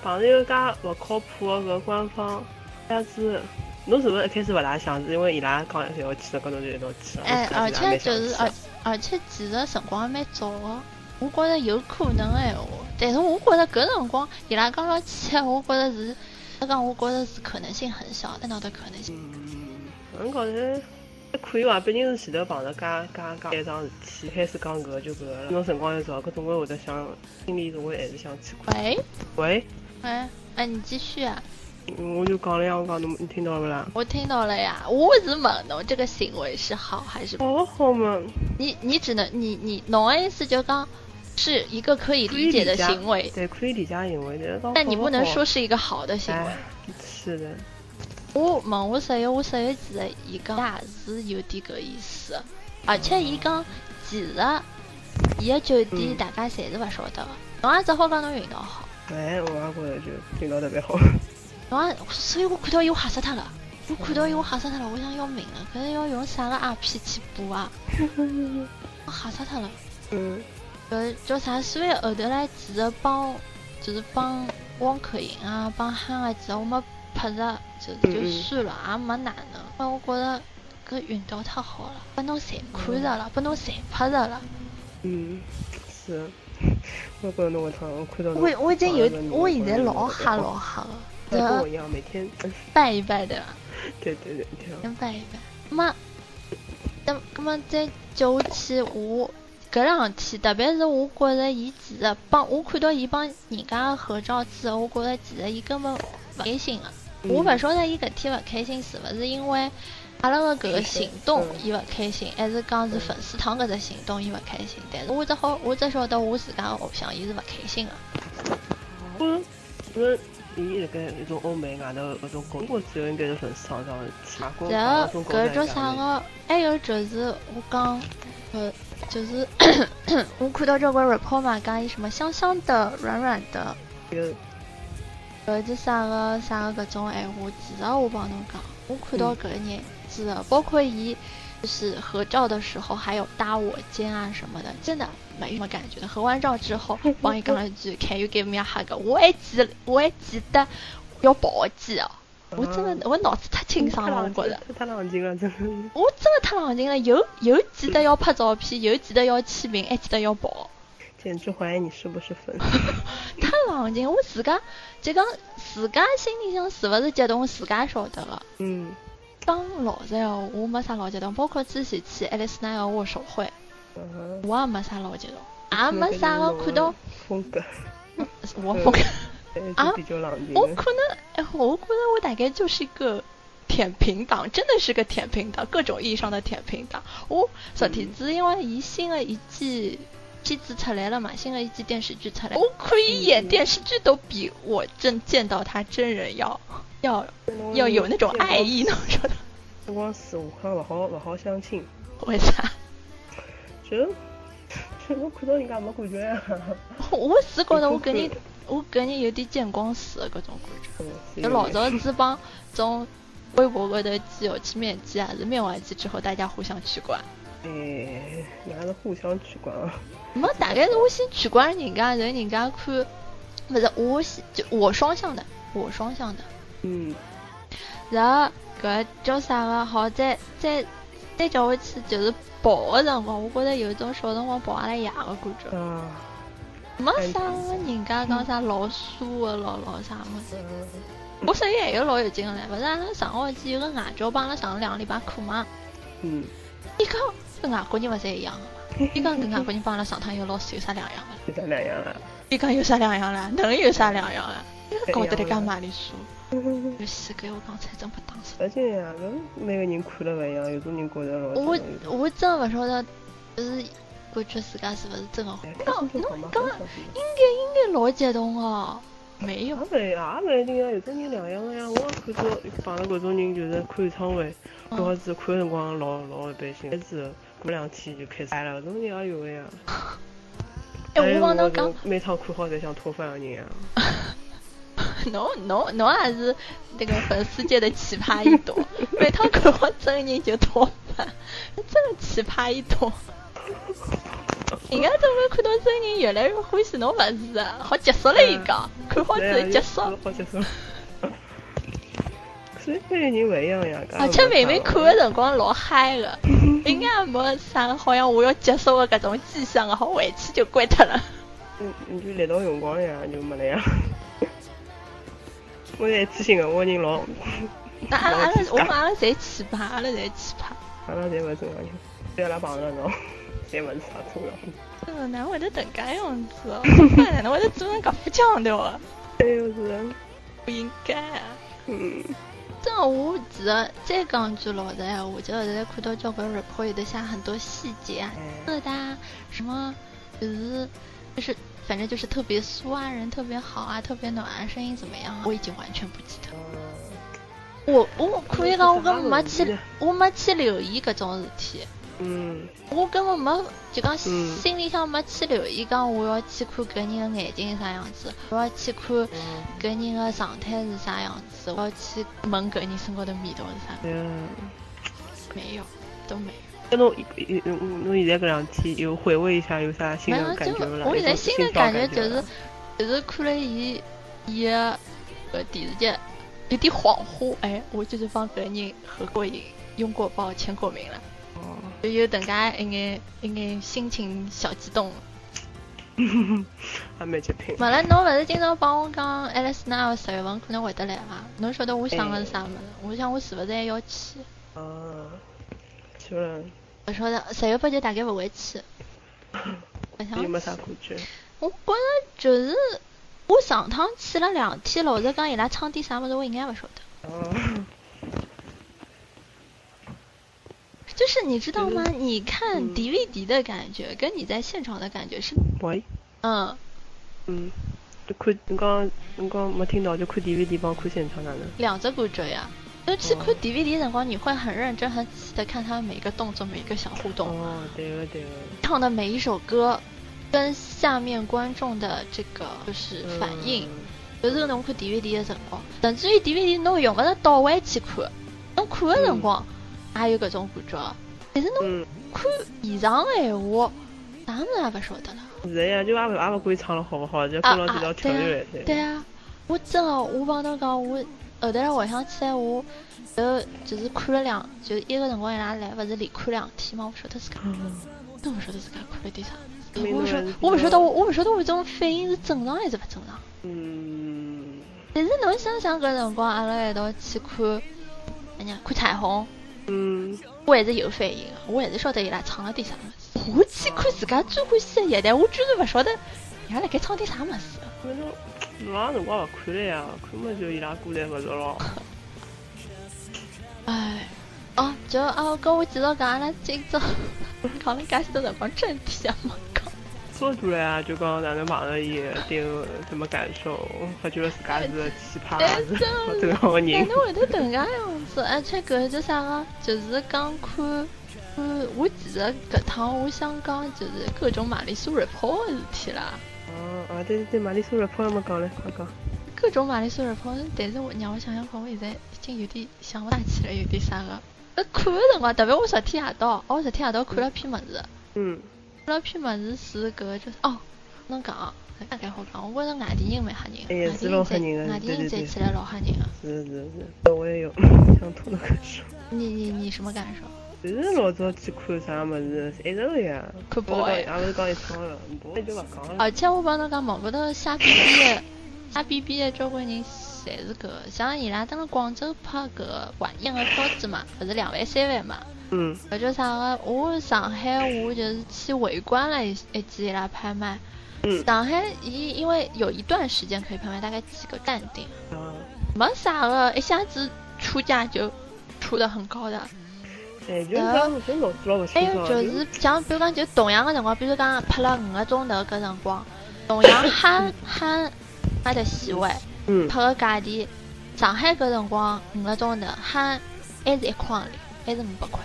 碰着一个介勿靠谱的搿官方，样子，侬是勿是一开始勿大想，是因为伊拉讲一要去，搿侬就一道去了？哎，而且就是而而而且其实辰光还蛮早的，我觉着有可能的闲话，但是我觉着搿辰光伊拉讲要去，我觉着是，他讲我觉着是可能性很小，但那的可能性。嗯，侬觉着还可以伐？毕竟是前头碰着介介介一桩事体，开始讲搿个就搿个了。侬辰光又早，搿总归会得想，心里总归还是想去看。喂，喂，哎哎，你继续啊，我就讲了呀，我讲侬，你听到了不啦？我听到了呀，我是问侬这个行为是好还是不好？嘛，你你只能你你侬的意思就讲是一个可以理解的行为，对，可以理解行为，但是讲但你不能说是一个好的行为。，是的，我问我室友，我室友其实伊讲也是有点搿意思，而且伊讲其实伊个酒店嗯大家侪是勿晓得的，侬也只好讲侬运道好，哎，我也觉着就运道特别好。侬也所以我看到伊我吓死脱了。我看到伊我吓死脱了，我想要命了，搿是要用啥个 IP 去补啊？我吓死脱了。嗯呃，叫啥？所以后头来其实帮就是帮汪可盈啊，帮憨啊，其实我没拍着就就算了，也没哪能。因为我觉着搿运道太好了，拨侬侪看着了，拨侬侪拍着了。嗯，是。我觉着侬搿趟我看到侬我我已经有我现在侬老吓老吓了，这跟我一样，每天，拜一拜的，对对对对。先拜一拜。那么，那那么再叫我去我。搿两天，特别是我觉着伊其实帮我看到伊帮人家合照之后，我觉着其实伊根本勿开心个、嗯我勿晓得伊搿天勿开心是勿是因为阿拉个搿个行动嗯伊勿开心，还是讲是粉丝团搿只行动伊勿开心？但是我只好我只晓得我自家个偶像伊是勿开心个。我因为伊辣盖一种欧美外头搿种公，我只有应该是粉丝团上的去。然后搿叫啥个？还有就是我讲，呃，就是 我看到交关 report 嘛，讲伊什么香香的、软软的，个？搿就啥个啥个搿种闲话，其实我帮侬讲，我看到搿个人是，包括伊就是合照的时候还有搭我肩啊什么的，真的没什么感觉的。合完照之后，帮伊讲了一句 “Can you give me a hug？” 我还记我还记得要抱记哦，我真的我脑子太清爽了，我觉着。太冷静了，真的。我真的太冷静了，又又记得要拍照片，又记得要签名，还记得要抱，简直怀疑你是不是粉。太冷静。我自家就讲自家心里向是勿是激动，自家晓得个。嗯讲老实闲话，我没啥老激动，包括之前去爱丽丝那个握手会，嗯我也没啥老激动，也没啥个看到风格，我风格。啊。我可能，哎，我可能我大概就是一个舔屏党，真的是个舔屏党，各种意义上的舔屏党。我昨天子因为伊新的一季片子出来了嘛，新的一季电视剧出来，我可以演电视剧都比我真见到他真人要要要有那种爱意，侬晓得？辰光是我看勿好勿好相亲，为啥？就就我看到人家没感觉呀。我是觉得我跟你，我跟你有点见光死的搿种感觉。就老早子帮从微博高头寄要去面基啊，是面完基之后大家互相取关。哎，哪是互相取关啊？没，大概是我先取关人家，然后人家看，不是我先就我双向的，我双向的。嗯然后搿叫啥个？好，再再再叫我去就是跑个辰光，我觉着有一种小辰光跑阿拉爷的感觉。嗯，没啥人家讲啥老酥个老老啥么子。嗯我声音还有老有劲的嘞，勿是阿拉上个学期有个外教帮阿拉上了两个礼拜课嘛，嗯，伊讲跟外国人勿侪一样的嘛，伊讲跟外国人帮阿拉上趟有老师有啥两样个？有啥两样啊？伊讲有啥两样啦？能有啥两样啦？伊搞得来干嘛哩说？嗯有死给我刚才真不当时。而且呀，搿每个人看了勿一样，有种人觉着老我我真勿晓得，就是感觉自家是勿是真个好？哎讲心情好嘛侬讲应该应该老激动哦，没有也。勿也勿一定啊，有种人两样个呀。我也看到碰到搿种人，就是看演唱会，看好子看个辰光老老一般性，但之后过两天就开始嗨了，搿种人也有个呀。哎，我帮侬讲，每趟看好侪想脱饭个人呀。侬侬侬也是那个粉丝界的奇葩一朵，每趟看好真人就脱饭，真的奇葩一朵。人家怎么看到真人越来越欢喜侬勿是啊？好结束了一个，看好之后结束。好结束。所以每个人勿一样呀。而且明明看个辰光老嗨个，应该也没啥好像我要结束的搿种迹象个，好回去就关脱了。嗯，你就力道用光了呀，就没了呀。我是一次性个，我 人老，那阿拉阿拉我们阿拉侪奇葩，阿拉侪奇葩。阿拉侪勿正常人，只要拉碰着侬，侪勿是啥重要。嗯，哪会得迭介样子哦？哪能会得做成搿副腔调啊？哎呦是，不应该啊！嗯，真的，我其实再讲句老实闲话，就后来看到交关 report 有的下很多细节啊，疙瘩什么，就是就是反正就是特别酥啊，人特别好啊，特别暖啊，声音怎么样啊，我已经完全不记得了。我我可以讲，我根本没去，我没去留意搿种事体。嗯，我根本没就讲嗯心里向没去留意，讲我要去看搿人的眼睛是啥样子，我要去看搿人的状态是啥样子，我要去问搿人身高头味道是啥。没有，都没有。那侬侬侬现在搿两天有回味一下，有啥新的感觉了？我现在新的感觉就是，就是看了伊伊个电视剧，有点恍惚，哎，我就是帮搿人合过影、拥过抱、签过名了。哦，就有等介一眼一眼心情小激动。还蛮极品。完了，侬勿是经常帮我讲 Alice now 十月份可能会得来伐？侬晓得我想的是啥物事？我想我是勿是还要去？啊，去了，勿晓得，十月份就大概勿会去。勿想有没啥感觉？我觉着就是我上趟去了两天，老实讲，伊拉唱点啥物事我应该勿晓得。哦，就是你知道吗？就是你看嗯 DVD 的感觉跟你在现场的感觉是，喂，嗯，嗯，就看你刚你刚没听到，就看 DVD 帮看现场哪能？两只感觉呀。那去看哦 DVD 的辰光，你会很认真、很仔细的看他们每一个动作、每一个小互动。哦，对个对个。唱的每一首歌，跟下面观众的这个就是反应，嗯有时候侬看 DVD 的辰光，甚至于 DVD 侬用勿着倒回去看，侬看的辰光也有搿种感觉。但是侬嗯，看现场的闲话，啥物事也勿晓得了。是的呀，就也勿也勿管伊唱了好勿好，就啊跟牢几条啊，跳下来对啊，我真的，我帮侬讲，我后头来回想起来，我呃就是看了两，就一个辰光伊拉来，勿是连看两天嘛，我勿晓得自家，真勿晓得自家看了点啥我勿晓，我勿晓得，我我勿晓得我这种反应是正常还是勿正常。嗯，但是侬想想搿辰光，阿拉一道去看，哎呀，看彩虹，嗯，我还是有反应的，我还是晓得伊拉唱了点啥物事。我去看自家最欢喜的乐队，我居然勿晓得伊拉辣盖唱点啥物事。反正老长辰光勿看了呀，看么就伊拉歌侪勿熟咯。唉，哦，就啊，跟我继续讲，阿拉今朝 讲了介许多辰光，正题啊没讲。说出来啊，就讲哪能碰着伊，对我什么感受，发觉了自家是个奇葩，真不正常的人。哪能会得迭介样子？而且搿叫啥个？就是讲看，嗯，我其实搿趟我想讲就是各种玛丽苏 report 的事体啦。哦啊，对对对，玛丽苏 report 没讲嘞，快讲。各种玛丽苏 report，但是我让我想想看，我现在已经有点想不大起来，有点啥个。呃，看的辰光，特别我昨天夜到，我昨天夜到看了篇物事，嗯，看了篇物事是搿个就是哦，侬讲啊，大概好讲，我觉着外地人蛮吓人的，哎呀是老吓人的外地人对对对站起来老吓人啊。是是是，我也有相同的感受。你你你什么感受？就是老早去看啥物事，是一直个呀。看不是 boy 讲，也勿是讲一趟了，boy 就勿讲了。而且我帮侬讲，网高头瞎逼逼的，瞎逼逼的交关人侪是搿个，像伊拉蹲辣广州拍搿个晚宴个票子嘛，勿是两万三万嘛。嗯搿叫啥个？我上海我就是去围观了一一记伊拉拍卖。嗯上海伊因为有一段时间可以拍卖，大概几个站点，嗯，没啥个一下子出价就出的很高的。哎，就是还有。就是像比如讲就同样的辰光，比如讲拍了五个钟头搿辰光，同样喊喊喊的席位，嗯拍个价钿，上海搿辰光五个钟头喊还是一块行钿，还是五百块，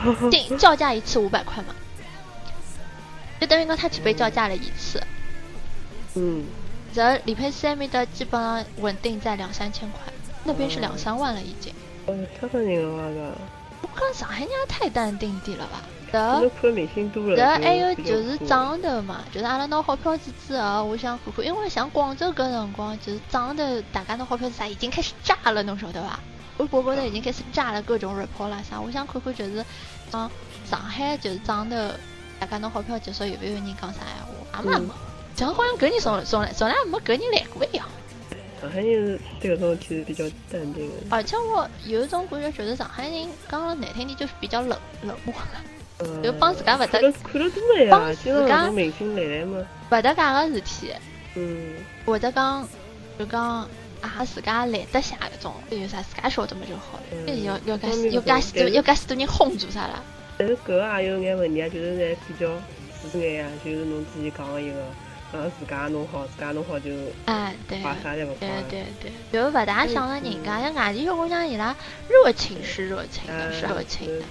定叫价一次五百块嘛，就等于讲他只被叫价了一次。嗯，这李佩斯埃面的基本上稳定在两三千块，那边是两三万了已经。哦，太吓人了哇个。我看上海人也太淡定点了吧？可这还有就是酷涨头嘛，就是阿拉拿好票子之后，我想看看，因为像广州搿辰光，就是涨头，大家拿好票子啥已经开始炸了，侬晓得伐？微博高头已经开始炸了各种 report 啦啥，我想看看就是，啊，上海就是涨头，大家拿好票结束有没有人讲啥闲话？也没嗯没，像好像搿人从从来从来没搿人来过一样。上海人对搿种事体是比较淡定的。而且我有一种感觉，就是上海人讲了难听点，就是比较冷冷漠，嗯就帮自家勿看得了看帮，自家明星来来嘛。勿得介个事体。嗯，或者讲，就讲啊，自家懒得写搿种，有啥自家晓得么就好了。要要介要介许多要介许多人哄做啥啦？但是搿个也有眼问题啊，就是在比较自眼呀，就是侬之前讲个一个，呃，自家弄好，自家弄好就哎，对画啥侪勿对。对对，就勿大想着人家，像外地小姑娘伊拉热情是热情的，哎是热情的，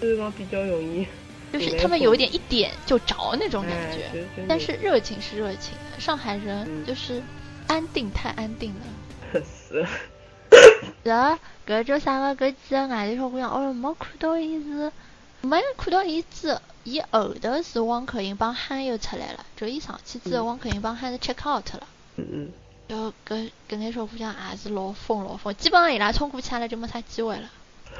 就是讲比较容易。就是他们有一点一点就着那种感哎，觉。但是热情是热情的，上海人嗯就是安定太安定了。是，然后搿叫啥个？搿几个外地小姑娘，哦，没看到伊是，没看到伊之，伊后头是汪可盈帮憨又出来了，就伊上去之后，嗯汪可盈帮憨是 check out 了。嗯嗯，然后搿搿眼小姑娘也是老疯老疯，基本上伊拉冲过去阿拉就没啥机会了。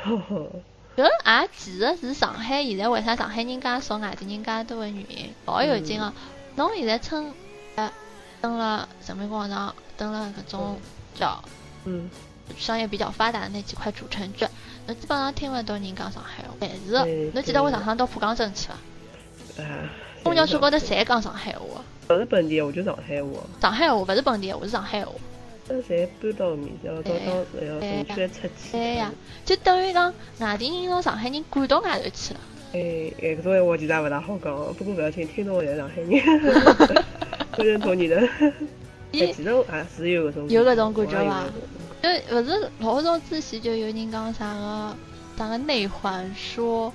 呵呵，搿也其实是上海现在为啥上海人介少，外地人介多的原因，老有劲个。侬现在乘呃登了人民广场，登了搿种叫嗯，商业比较发达的那几块主城区，侬基本上听勿到人讲上海话。但是，侬记得我上趟到浦江镇去伐？哎，公交车高头侪讲上海话，勿是本地，我就上海话，上海话勿是本地话，是上海话。但侪搬到后面，然后到哎当时要从区出去。对呀，就等于讲外地人从上海人赶到外头去了。哎哎，搿种闲话其实也勿大好讲，不过勿要紧，听懂我侪上海人，我认同你的。其实也是有搿种有搿种感觉伐就勿是老早之前就有人讲啥个啥个内环说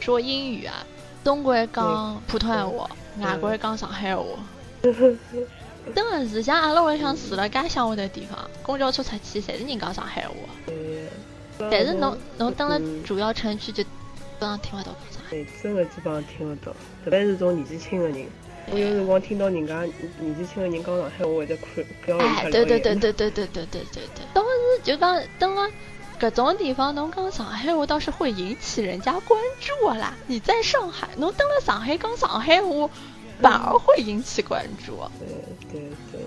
说英语啊，中国人讲普通话，外国人讲上海话。真的是像阿拉屋里向住了介乡下头地方，公交车出去侪是人讲上海话，对但是侬侬登了嗯主要城区就基本上听勿到讲上海。对，真的基本上听勿到，特别是种年纪轻的人。我有辰光听到人家年纪轻的人讲上海话，会得看标一下哎，对对对对对对对对对对，当时就讲登了搿种地方，侬讲上海话倒是会引起人家关注的啦。你在上海，侬登了上海讲上海话，反而会引起关注。对对对。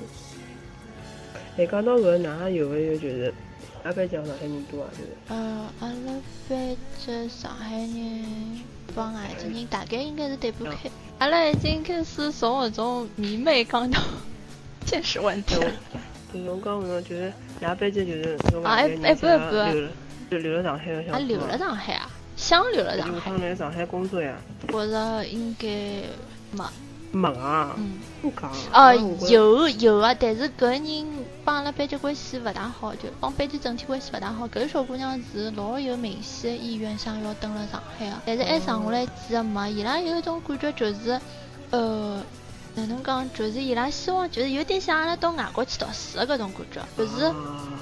哎，讲到搿，㑚有没有就是阿边讲上海人多啊？就是呃，阿拉班这上海人帮外地人大概应该是对不开。阿拉已经开始从搿种迷妹讲到 现实问题了。就是侬讲搿种，就是㑚班级就是侬啊哎讲哎不是不是留了，就留了上海的啊，想留了上海啊，想留了上就海，他们来上海工作呀？觉着应该没。没啊，嗯。不讲。哦，有有啊，但是搿人帮阿拉班级关系勿大好，就帮班级整体关系勿大好。搿个小姑娘是老有明显的意愿想要登辣上海个，但是还剩下来几个没。伊拉有一种感觉就是，呃，哪能讲？就是伊拉希望就是有点像阿拉到外国去读书个搿种感觉，就是啊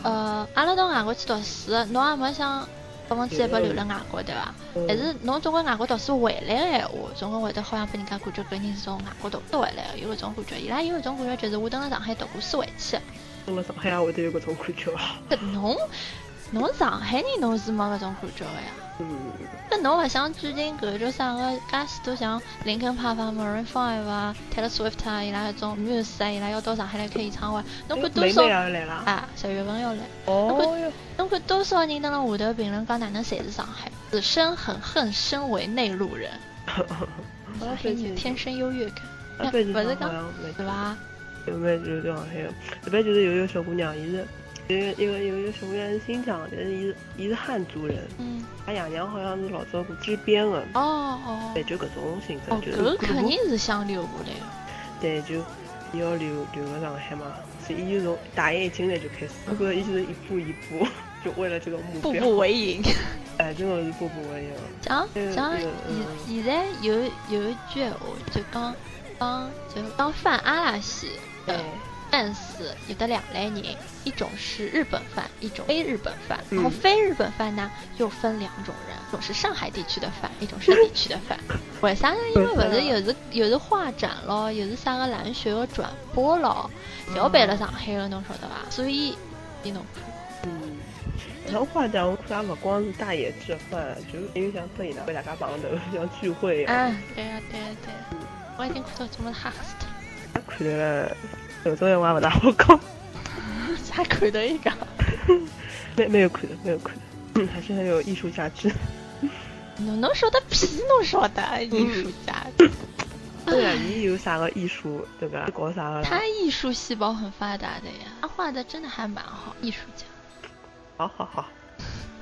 呃，阿拉到外国去读书，侬也没想百分之一百留辣外国对伐？嗯但是侬总归外国读书回来个闲话，总归会得好像拨人家感觉搿人是从外国读书回来个，有搿种感觉。伊拉有搿种感觉，就是我蹲辣上海读过书回去的。到了上海也会得有搿种感觉 侬侬上海人侬是没搿种感觉个呀？嗯，那侬勿想最近搿叫啥个，介许多像林肯帕帕、Maroon Five 啊、Taylor Swift 啊，伊拉搿种 Muse 啊，伊拉要到上海来开演唱会，侬看多少。啊？十月份要来，哦哟，侬看多少人蹲辣下头评论讲哪能侪是上海，此生很恨身为内陆人，上海人天生优越感，勿是讲对伐？有没有就是上海的？这边就是有一个小姑娘，伊是有一个一个有一个小姑娘是新疆的，但是伊是伊是汉族人，嗯，他爷娘好像是老早过支边的，哦哦，对，就搿种性质，哦，就是搿肯定是想留下来的。对，就伊要留留个上海嘛，所以伊就从大一进来就开始，我觉得伊就是一步一步，就为了这个目步标，步步为营。哎，真的是步步为营。像嗯像嗯。现现在有有一句闲话，就讲讲就讲泛阿拉系哎的，饭是有的两类人，一种是日本饭，一种非日本饭。然后嗯非日本饭呢又分两种人，一种是上海地区的饭，一种是地区的饭。为啥呢？因为勿是有时有时画展咯，有时啥个蓝学个转播咯，侪要搬了上海了，侬晓得伐？所以你侬看。嗯，像画展，我看也勿光是大爷吃饭，就因为像这伊拉为大家碰头，像聚会一样。啊，对呀、对呀、对呀、我已经看到这么吓死脱。看到了，有种闲话勿大好讲，啥看到一个？没没有看的，没有看的，嗯，还是很有艺术价值。侬侬晓得屁侬晓得，艺术家。对呀，你有啥个艺术，对吧？搞啥个？他艺术细胞很发达的呀，他画的真的还蛮好，艺术家。好好好，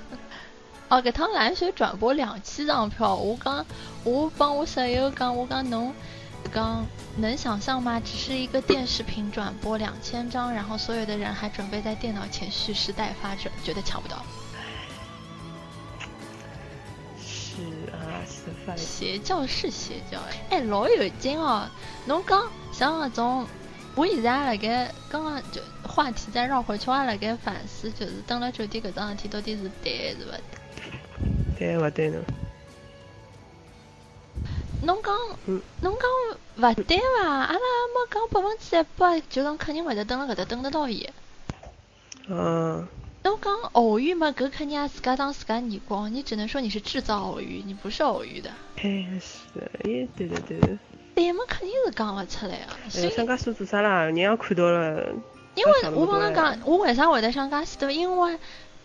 哦，搿趟蓝雪转播两千张票，我讲，我帮我室友讲，我讲侬讲能想象吗？只是一个电视屏转播两千张，然后所有的人还准备在电脑前蓄势待发着，觉得抢不到。是啊，是饭邪教是邪教，哎，老有劲哦！侬讲像那种，我现在辣盖刚刚就话题再绕回去，我也辣盖反思，就是登了酒店搿桩事体到底是对是勿对？对勿对呢？侬讲嗯，侬讲勿对伐？阿拉没讲百分之一百，就讲肯定会得等了搿搭等得到伊。嗯，侬讲偶遇嘛，搿肯定也自家当自家耳光，你只能说你是制造偶遇，你不是偶遇的。哎是，哎对对对，对嘛，肯定是讲勿出来啊。哎呀，想介许多做啥啦？人家看到了，因为我帮侬讲，我为啥会得想介许多？因为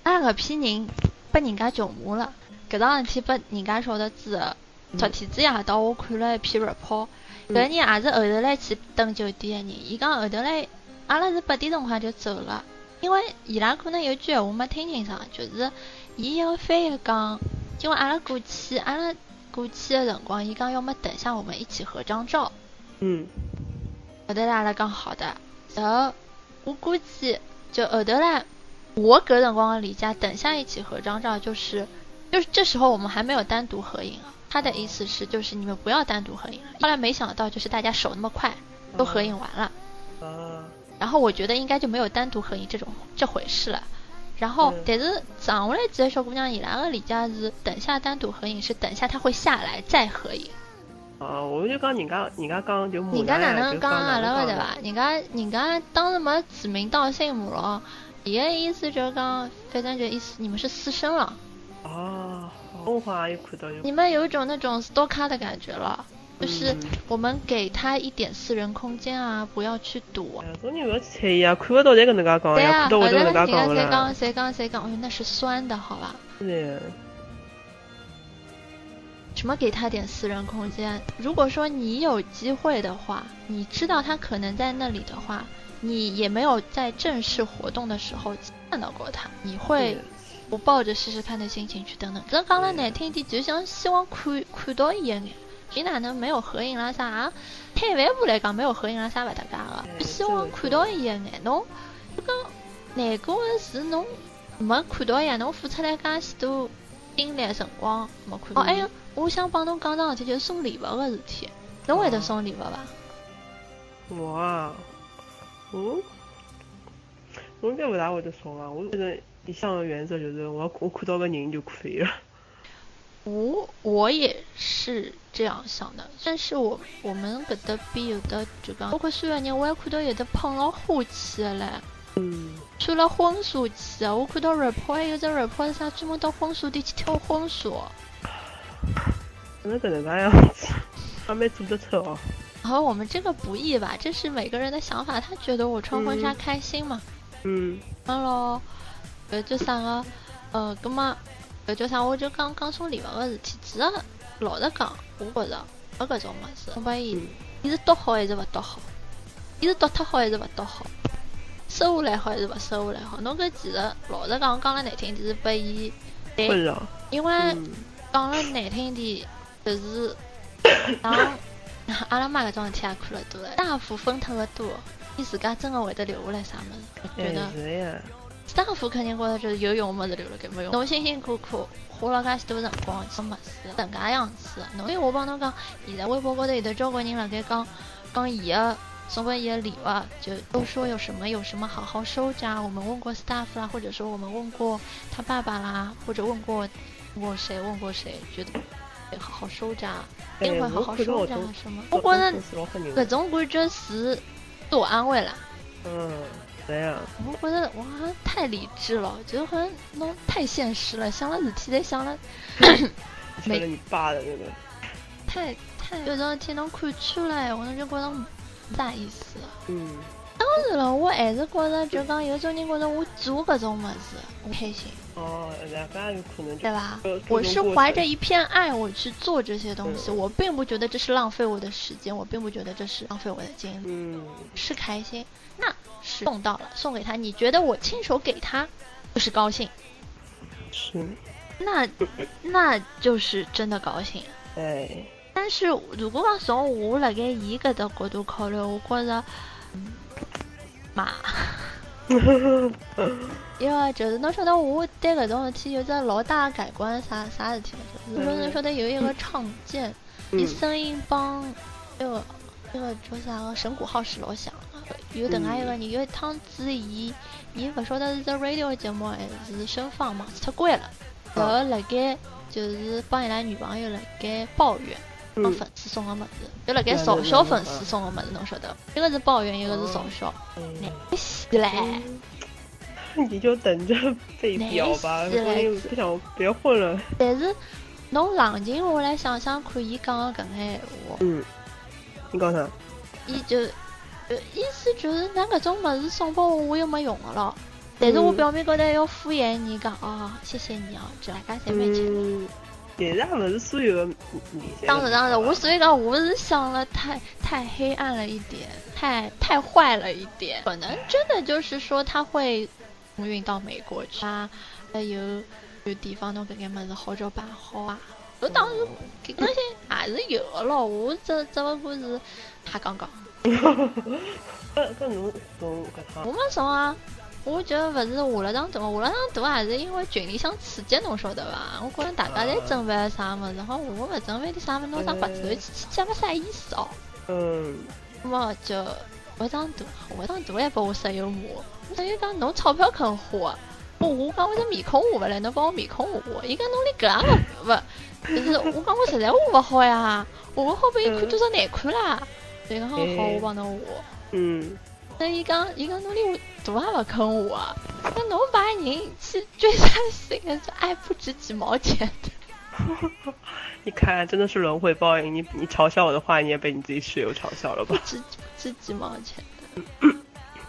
阿拉搿批人被人家穷骂了，搿桩事体被人家晓得之后，昨天子夜到我看了一篇 report，搿人也是后头来去登酒店的人，伊讲后头来阿拉是八点钟快就走了，因为伊拉可能有句闲话没听清爽，就是伊要翻译讲，因为阿拉过去阿拉过去的辰光，伊讲要么等下我们一起合张照。嗯，后头阿拉讲好的，然后我估计就后头来，我搿辰光的理解，等下一起合张照就是，就是这时候我们还没有单独合影。啊。他的意思是就是你们不要单独合影了。后来没想到就是大家手那么快，都合影完了，啊，然后我觉得应该就没有单独合影这种这回事了。然后嗯，但是上下来几个小姑娘伊拉个理解是，等下单独合影是等下他会下来再合影。哦，我就讲人家，人家讲就人家哪能讲阿拉个对哪能伐？人家人家当时没指名道姓骂咯，伊个意思就是讲，反正就意思你们是私生了，哦，我好像有看到有，你们有一种那种 stalker 的感觉了，就是嗯我们给他一点私人空间啊，不要去堵。哎呀，种人勿要去猜疑啊，看勿到才搿能介讲呀，对啊，看到后头人家会得搿能介讲谁啦讲。谁讲谁讲，哎呦那是酸的好吧？是，什么给他点私人空间？如果说你有机会的话，你知道他可能在那里的话，你也没有在正式活动的时候看到过他，你会不抱着试试看的心情去等等。这讲了难听点，就想希望看看到伊一眼。伊哪能没有合影啦啥？摊饭部来讲，没有合影啦啥勿搭界个，希望看到伊一眼。侬就讲难过的是侬没看到呀，侬付出来介许多精力辰光没看到。哦，还有，我想帮侬讲桩事体，就是送礼物个事体。侬会得送礼物伐？我啊，我我应该勿大会得送啊，我觉得一向的原则就是我我看到个人就可以了。我我也是这样想的，但是我我们搿搭边有的就讲，包括虽然人我也看到有的碰了花去的嘞。嗯，穿了婚纱去的。我看到 report 还有只 report 是啥，专门到婚纱店去挑婚纱。哪能搿能介样子？还蛮做得出哦。然后我们这个不易吧，这是每个人的想法，他觉得我穿婚纱嗯开心嘛。嗯完了，搿叫啥个？呃，葛么搿叫啥？我就讲讲送礼物个事体。其实老实讲，我觉着没搿种物事。我把伊，嗯伊是读好还是勿读好？伊是读脱好还是勿读好？收下来好还是勿收下来好？侬搿其实老实讲，讲了难听点是拨伊对。因为嗯讲了难听点，就是像阿拉妈搿种事体也看了多了，大幅分脱个多，伊自家真个会得留下来啥物事？我觉得哎，是呀。大夫肯定觉得就是有用的物事留了该没用。侬辛辛苦苦花了介许多辰光做么事，搿能介样子。侬因为我帮侬讲，现在微博高头有的交关人辣盖讲讲伊个送给伊的礼物，就都说有什么有什么好好收着。我们问过 staff 啦，或者说我们问过他爸爸啦，或者问过问过谁问过谁，觉得得好好收着，一定会好好收着什么。我觉得是老吓人搿的。种感觉是自我安慰啦。嗯，我觉得哇，太理智了，就好像侬太现实了，想了事体侪想了 吃了你爸的那个。太太有种事体侬看出来，我就觉得没啥意思。嗯当然了，我还是觉着就讲有种人觉着我做搿种物事我开心，哦，可能对吧？我是怀着一片爱我去做这些东西，嗯。我并不觉得这是浪费我的时间，我并不觉得这是浪费我的精力。嗯。是开心，那是送到了，送给他，你觉得我亲手给他就是高兴，是，那那就是真的高兴。哎，但是如果讲从我辣盖伊搿搭角度考虑，我觉着，嗯，妈，因为就是侬晓得我对搿种事体有只老大改观，啥啥事体呢？就是说侬晓得有一个唱见，伊嗯声音帮那个那个叫啥个神谷浩史老像的，有等下一个人有一趟子伊伊勿晓得是只 radio 节目还是声放嘛，出轨了，然后辣盖就是帮伊拉女朋友辣盖抱怨。帮嗯粉丝送个物事，就辣盖嘲笑粉丝送个物事，侬晓得？一个是抱怨，一个是嘲笑，难死嘞！你就等着 被表吧，没事说你不想别混了。但是侬冷静下来想想看，伊讲个搿眼闲话，嗯，你讲啥？伊就呃意思就是，㑚搿种物事送拨我，我又没用的了。但是我嗯表面高头要敷衍你讲哦，谢谢你哦，这大家侪蛮亲。嗯，但是也勿是所有的女。当然当然，我所以讲我是想了太太黑暗了一点，太太坏了一点。可能真的就是说他会运到美国去啊，还有有地方侬搿眼物事好叫办好啊。我当时搿东西还是有的咯，我只只不过是瞎讲讲。搿搿侬从搿趟我没送啊，我觉得勿是下了趟大，下了趟大还是因为群里向刺激，侬晓得伐？我觉着大家侪准备了啥物事，好我勿准备点啥物事，弄啥白纸头去去去，也没啥意思哦。嗯，那么就下趟大，下趟大还拨我室友骂，室友讲侬钞票肯花，我我讲我这面孔画勿来，侬帮我面孔画，伊讲侬连搿也勿，就是我讲我实在画勿好呀，画勿好拨伊看多少难看啦，所以讲好我帮侬画。嗯，那伊讲，伊讲侬连图也勿肯画，那侬把人去追杀心，这爱不值几毛钱的。你看，真的是轮回报应。你你嘲笑我的话，你也被你自己室友嘲笑了吧？值不值几毛钱的。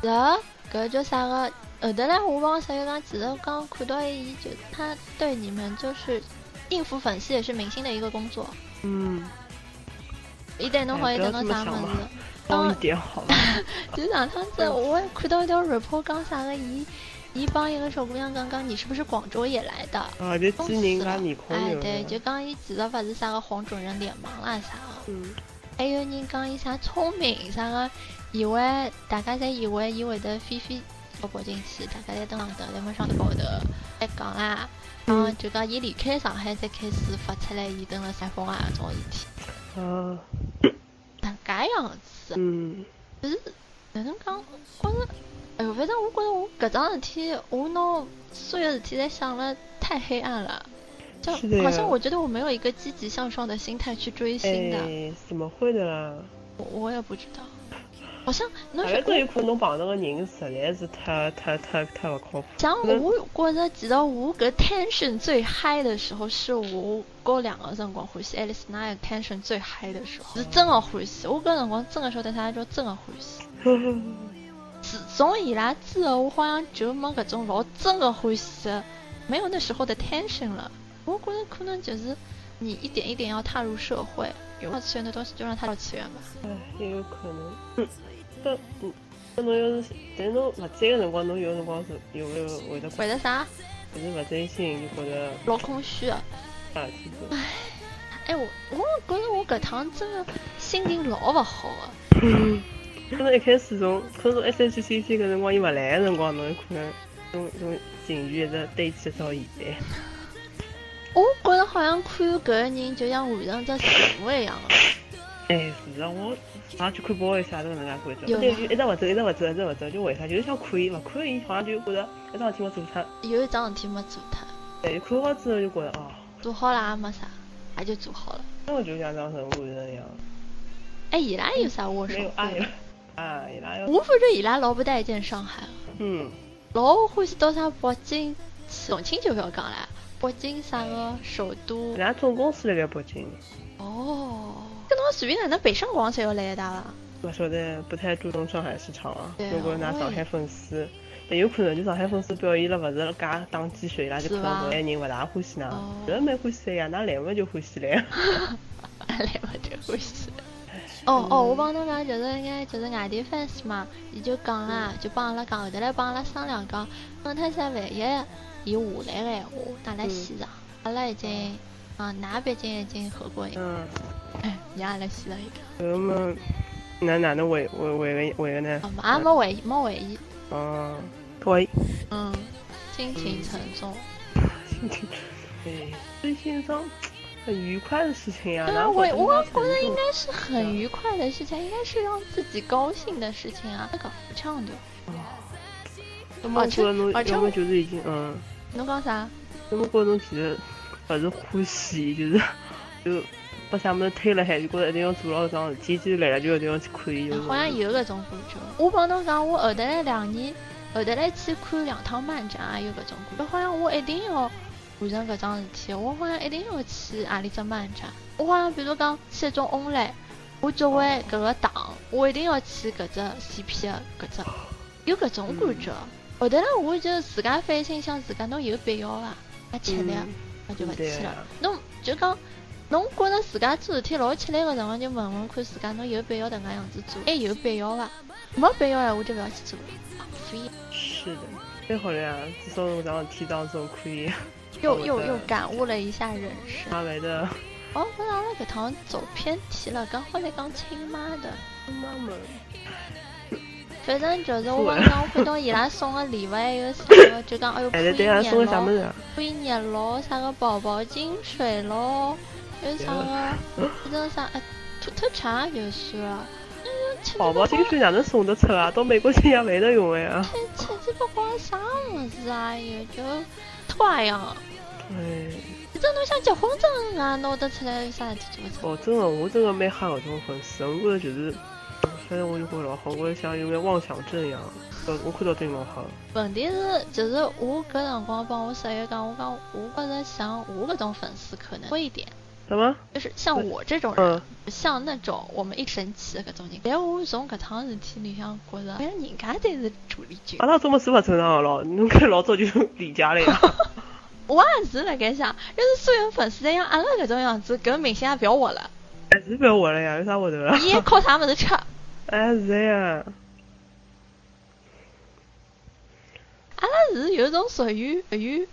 然后搿叫啥个？后头来我帮室友讲，其实刚看到伊就他对你们就是应付粉丝也是明星的一个工作。嗯，伊对侬好，伊对侬啥么子？高一点好吧？就上趟子我也看到一条 report 讲啥个，伊伊帮一个小姑娘讲讲，你是不是广州也来的？啊，就记人家面孔哎，对，就讲伊其实勿是啥个黄种人脸盲啦啥个，嗯还有人讲伊啥聪明啥个，以为大家侪以为伊会得飞飞跑跑进去，大家侪登上头，在没上头高头在讲啦，嗯嗯，就讲伊离开上海才开始发出来伊登了山峰啊种事体，啊，哪介样子？嗯就是哪能讲？觉着，哎呦，反正我觉着我搿桩事体，我拿所有事体侪想了太黑暗了，就好像我觉得我没有一个积极向上的心态去追星的，哎，怎么会的啦？我我也不知道。好像侬大概这有可能侬碰到个人实在是太太太太勿靠谱。像我觉着，其实我搿 tension 最嗨的时候，是我高两个辰光欢喜爱丽丝那个 tension 最嗨的时候，是真的欢喜。我搿辰光真的晓得啥叫真的欢喜。自从伊拉之后，我好像就没搿种老真的欢喜，没有那时候的 tension 了。我觉着可能就是你一点一点要踏入社会，有二次元的东西就让它二次元吧。也有可能。嗯，但嗯，那侬要是，但侬勿在个辰光，侬有辰光是有没有会得为了啥？就是勿专心，就觉得老空虚啊。啥事体做？哎，我我觉着我搿趟真的心情老勿好的。可能一开始从可能从 S H C C 搿辰光伊勿来个辰光，侬有可能种种情绪一直堆积到现在。我觉着好像看搿个人就像完成只任务一样的。哎，是啊，我上去看报一下，都搿能介感觉，就一直勿走，一直勿走，一直勿走，就为啥？就是想看伊，勿看伊好像就觉着一桩事体没做脱。有一桩事体没做脱，对，看好之后就觉着哦，做好了也没啥，也就做好了。那我就像当任务完成一样，哎，伊拉有啥握手没有爱会了。啊，伊拉要，我反正伊拉老不待见上海的，嗯，老欢喜到啥北京去，重庆就不要讲了，北京啥个首都伊。拉总公司辣盖北京，哦，搿侬随便哪能北上广才要来一搭伐？勿晓得不太注重上海市场啊。对如果拿上海粉丝，但有可能就上海粉丝表现了勿是介打鸡血，伊拉就是可能搿眼人勿大欢喜㑚哦。搿蛮欢喜的呀，㑚来嘛就欢喜 来。来嘛就欢喜。哦哦，我帮侬讲，就是眼就是外地 fans 嘛，伊就讲啦，就帮阿拉讲，后头来帮阿拉商量讲，讲他啥万一伊下来个闲话，带来西藏，阿拉已经，啊，㑚毕竟已经合过影，嗯，哎，让阿拉西了一个，搿么那哪能回回回个回个呢？啊？没回忆，没回忆，哦，可以。嗯，心情沉重。心情，哎，最近上很愉快的事情呀。对啊，哪有我我觉得应该是很愉快的事情，应该是让自己高兴的事情啊。那个不唱的，那么我觉得侬而且要么就是已经嗯，侬讲啥？那么觉得侬其实勿是欢喜，就是 就把啥么子推了海，就觉得一定要做牢搿桩事体，既然来了就一定要去看伊。就是好像有搿种感觉。我帮侬讲，我后头来两年，后头来去看两趟漫展，也有搿种感觉。好像我一定要完成搿桩事体，我好像一定要去何里只漫展。我好像比如讲去一种 online，我作为搿个党，我一定要去搿只 CP 的搿只，有搿种感觉。后头来我就自家反省想，自家侬有必要伐？啊吃力，那就勿去了啊。侬就讲，侬觉着自家做事体老吃力个辰光，就问问看自家侬有必要迭能样子做？还有必要伐？没必要闲话就勿要去做了，浪费。是的，蛮好的呀，至少侬搿桩事体当中可以又又又感悟了一下人生。稍微的哦，那阿拉搿趟走偏题了，刚好来讲亲妈的。妈妈。反正就是我刚刚我看到伊拉送个礼物还有啥个，就讲哎哟，哎，对对啊，送个啥么子啊？可以热咯，啥个宝宝金水咯，有啥个，反正啥哎，土特产就是宝宝金水哪能送得出啊？到美国去也没得用的呀。吃吃鸡巴光啥么子啊？也就拖样。哎，这侬想结婚证啊，拿得出来有啥事体做不出？哦，真的，我真的蛮吓搿种粉丝，我觉得就是，反正我就觉得老好，我像有眼妄想症一样，呃，我看到对老好。问题是，就是我搿辰光帮我室友讲，我讲我觉着像我搿种粉丝可能多一点，什么？就是像我这种人，嗯，像那种我们一生气的搿种人。但我从搿趟事体里向觉着，好像人家才是主力军阿。拉怎么是勿正常的咯？侬看老早就理解了呀。我也是辣盖想，要是所有粉丝侪像阿拉搿种样子，搿明星也不要活了，还是不要活了呀？有啥活头了？伊还靠啥物事吃？哎，是呀。阿拉是有一种属于属于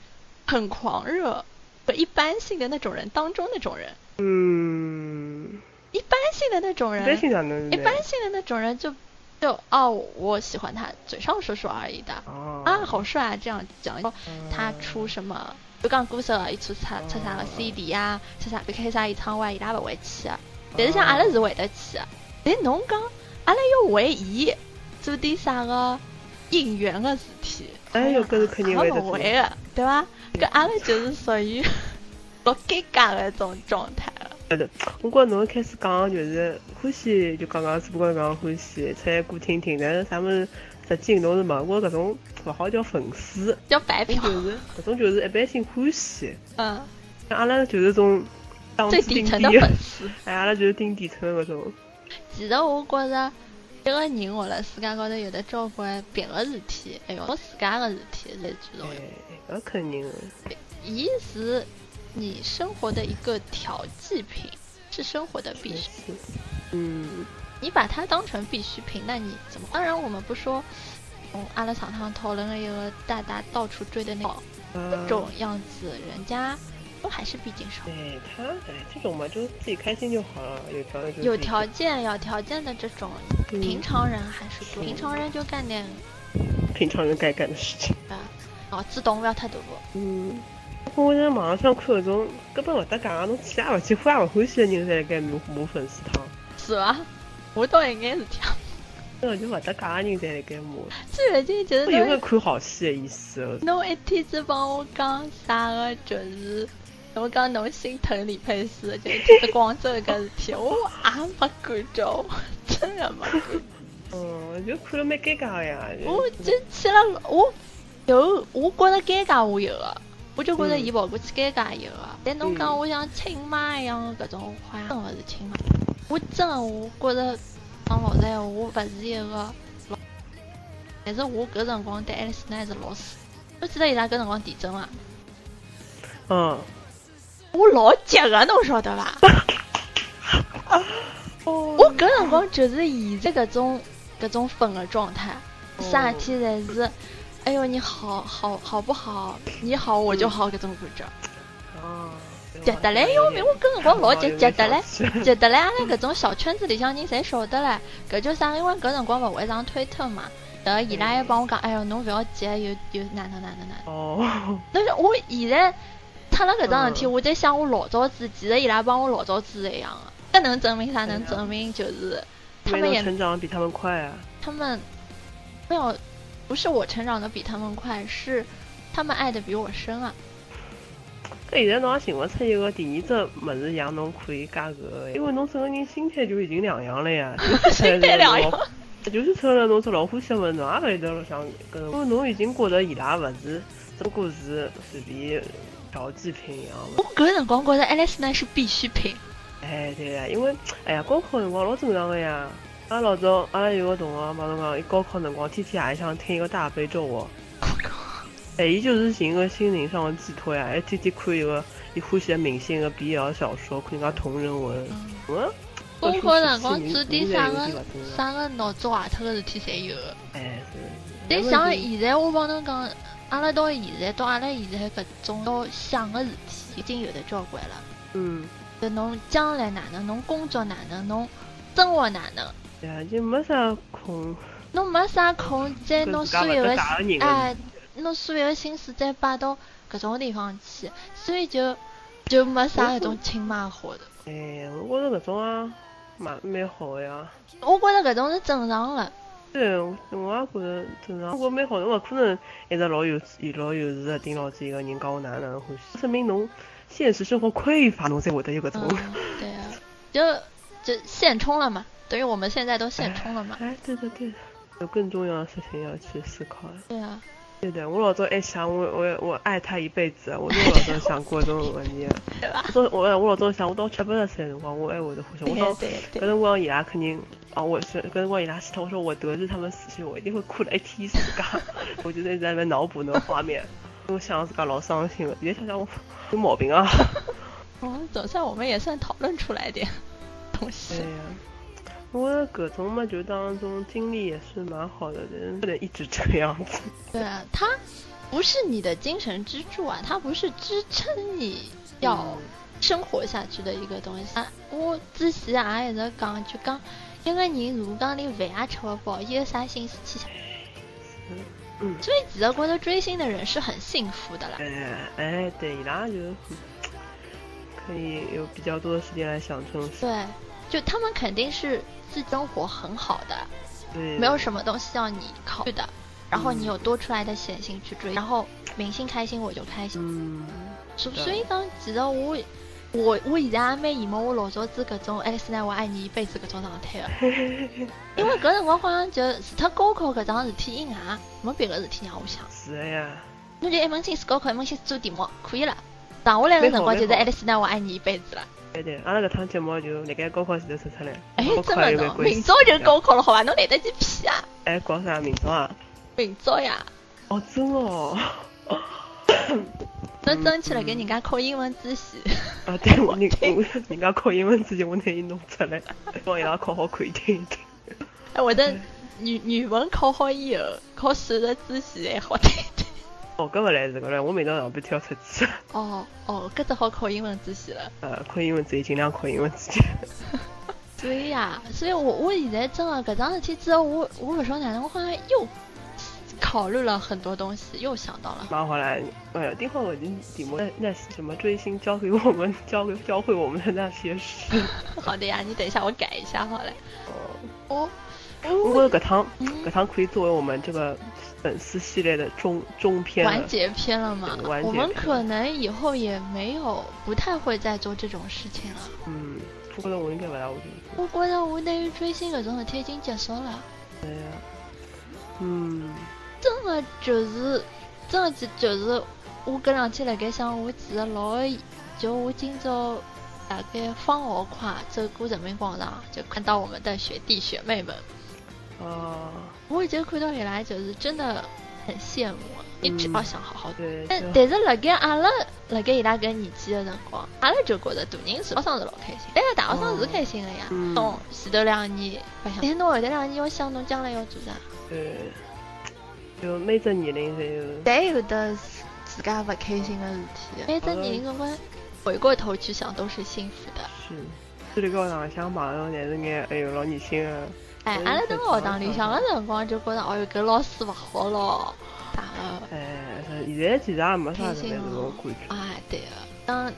很狂热和一般性的那种人当中那种人，嗯，一般性的那种人，一般性？一般性的那种人就就哦，我喜欢他，嘴上说说而已的。哦。啊，好帅啊！这样讲，他出什么？就讲歌手，伊出出出啥个 CD 啊，出啥开啥演唱会，伊拉勿会去的。但是像阿拉是会得去的。但侬讲，阿拉要为伊做点啥个应援个事体，哎哟搿是肯定会得会的，对伐？搿阿拉就是属于 老尴尬个一种状态了。对的，我觉侬一开始讲就是欢喜，就刚刚只不过讲欢喜，出来歌听听，但是啥么子实际侬是嘛？我搿种勿好叫粉丝，叫白嫖，就是搿种就是一般性欢喜。嗯，像阿拉就是种档最底层的粉丝。哎，阿拉就是顶底层的搿种。其实我觉着，一个人活辣世界高头有的交关别个事体，还有我自家个事体才最重要。哎，搿肯定的。伊是你生活的一个调剂品，是生活的必需。是，嗯，你把它当成必需品，那你怎么？当然，我们不说，嗯，阿拉常常讨论的一个大大到处追的那种呃这种样子，人家都还是毕竟少。对，他哎，这种嘛，就自己开心就好了，有条件就有条件、有条件的这种嗯平常人还是多，平常人就干点平常人该干的事情。啊，脑子动不要太多。嗯，我在网上看搿种根本勿搭界，侬去也勿去，欢也勿欢喜的人，侪辣盖骂骂粉丝汤。是吧？我倒应该是这样。那个就勿搭界的人在辣盖骂，最近就是我有眼侬看好戏的意思哦。侬一天子帮我讲啥个，就是侬讲侬心疼李佩斯，就一天子广州搿事体，我也没感觉，真的没。嗯，就看了蛮尴尬的呀。我就去了，我有，我觉着尴尬我有个，我就觉着嗯伊跑过去尴尬有个。但侬讲我像亲妈一样的搿种话，真勿是亲妈。我真的我觉着讲老实闲话，我勿是一个老，但是我搿辰光对爱丽丝奈是老师。我记得伊拉搿辰光地震嘛，嗯，我老急个，侬晓得伐？哦我搿辰光就是现在搿种搿种粉的状态，啥事体侪是，哎哟你好好好不好？你好我就好搿种感觉，啊，急得来要命！我搿辰光老急，急得来，来，急得来！阿拉搿种小圈子里向人侪晓得唻，搿叫啥？因为搿辰光勿会上推特嘛，然后伊拉还帮我讲，哎哟侬勿要急，有有哪能哪能哪能。哦，但是我现在出了搿桩事体，嗯我在想我老早子，其实伊拉帮我老早子是一样的。搿能证明啥？能证明就是他们也成长比他们快啊。他们没有，不是我成长的比他们快，是他们爱的比我深啊。搿现在侬也寻勿出一个第二只物事让侬可以加搿个，因为侬整个人心态就已经两样了呀。心态两样，就是出了侬只老欢喜的物事，侬也勿会得老想搿种，因为侬已经觉着伊拉勿是只不过是随便调剂品一样我搿辰光觉得爱丽丝奈是必需品。哎，对呀，因为哎呀，高考辰光老正常的呀。阿拉老早阿拉有个同学帮侬讲，伊高考辰光天天夜里向听一个大悲咒哦。哎，伊就是寻个心灵上的寄托呀，还天天看一个伊欢喜的明星的 BL 小说，看人家同人文。嗯，高考辰光做做点啥个啥个脑子坏脱个事体侪有的。哎，是。但像现在我帮侬讲，阿拉到现在到阿拉现在搿种要想个事体已经有的交关了。嗯，就侬将来哪能，侬工作哪能，侬生活哪能，对啊，就没啥空。侬没啥空在侬所有的哎，侬所有的心思再摆到搿种地方去，所以就就没啥搿种亲妈好的。哎，我觉着搿种啊，蛮蛮好的呀。我觉着搿种是正常的。对，我我也觉着正常。我蛮好，侬勿可能一直老有老有事的盯牢住一个人讲我哪能哪能欢喜，说明侬现实生活匮乏，侬才会得有搿种。嗯，对啊，就就现充了嘛，等于我们现在都现充了嘛。哎，对的对的，有更重要的事情要去思考。对啊，对的，我老早还想我我我爱他一辈子，我就老早想过这种问题。对吧？我我我老早想，我到七八十岁的辰光，我还会得欢喜。我到对搿对，辰光伊拉肯定啊，我是搿辰光伊拉死脱，我说我得知他们死讯，我一定会哭了一天自家。我就一直在那边脑补那个画面，我想自家老伤心了。现在想想我有毛病啊。哦，总算我们也算讨论出来点东对西。呀、我搿种嘛，就当中经历也是蛮好的，人不能一直这个样子。对啊，他不是你的精神支柱啊，他不是支撑你要嗯生活下去的一个东西。啊、我之前也一直讲，就讲一个人如果讲连饭也吃不饱，伊有啥心思去想？嗯，所以其实觉得追星的人是很幸福的啦。哎哎，对，伊拉就可以有比较多的时间来想这种事。对，就他们肯定是自己生活很好的，嗯，没有什么东西要你考虑的。然后你有多出来的闲心去追，然后明星开心我就开心。嗯，所对所以讲，其实我我我现在也蛮羡慕我老早子搿种爱丽丝奈我爱你一辈子搿种状态的，因为搿辰光好像就除脱高考搿桩事体以外，没别个事体让我想。是的呀，侬就一门心思高考，一门心思做题目，可以了。剩下来个辰光就是爱丽丝奈我爱你一辈子了。对对，阿拉搿趟节目就辣盖高考前头出出来，哎，高真的呢，考有没关系？明朝就高考了，好吧？侬来得及屁啊？哎，搞啥明朝啊？明朝呀，哦，真哦。侬争取了给人家考英文自习，啊，对，我人我人家考英文自习，我拿伊弄出来，帮伊拉考好看一点一点。哎，我的语语文考好以后，考数学自习还好点点。哦，搿勿来事搿来，我明朝上班挑出去。哦哦，搿只好考英文自习了。呃，考英文自习尽量考英文之前。所以呀，所以我我现在真的搿桩事体之后，我我勿晓得哪能，我好像又考虑了很多东西，又想到了。蛮好啦，哎呀，定好我的题目，那那什么追星教给我们 教给教会我们的那些事。好的呀，你等一下我改一下好了。哦，我我觉得搿趟嗯搿趟可以作为我们这个粉丝系列的中中篇完结篇了嘛完？结我们可能以后也没有不太会再做这种事情了。嗯，我觉得我应该勿大会做。我觉得我对于追星搿种事体已经结束了，对呀。嗯，真的就是，真的就就是我搿两天辣盖想，我记得老，就我今朝大概放学快走过人民广场，就看到我们的学弟学妹们，啊，我就看到伊拉就是真的很羡慕，一直嗯。要想好好对，但但是辣盖阿拉辣盖伊拉搿年纪的辰光，阿拉就觉得大人是学生是老开心，但是大学生是开心的呀。嗯。侬前头两年白相，但是侬后头两年要想侬将来要做啥，对，就每只年龄侪有。侪有的自家勿开心的事体。每只年龄总归回过头去想都是幸福的。是，这里高上想朋友，但是眼哎呦老年轻的。哎，嗯阿拉蹲学堂里向个辰光就觉着，哦哟，搿老师勿好咯，啥个。哎，是现在其实也没啥开心特别这种哦感觉。哎，对个，当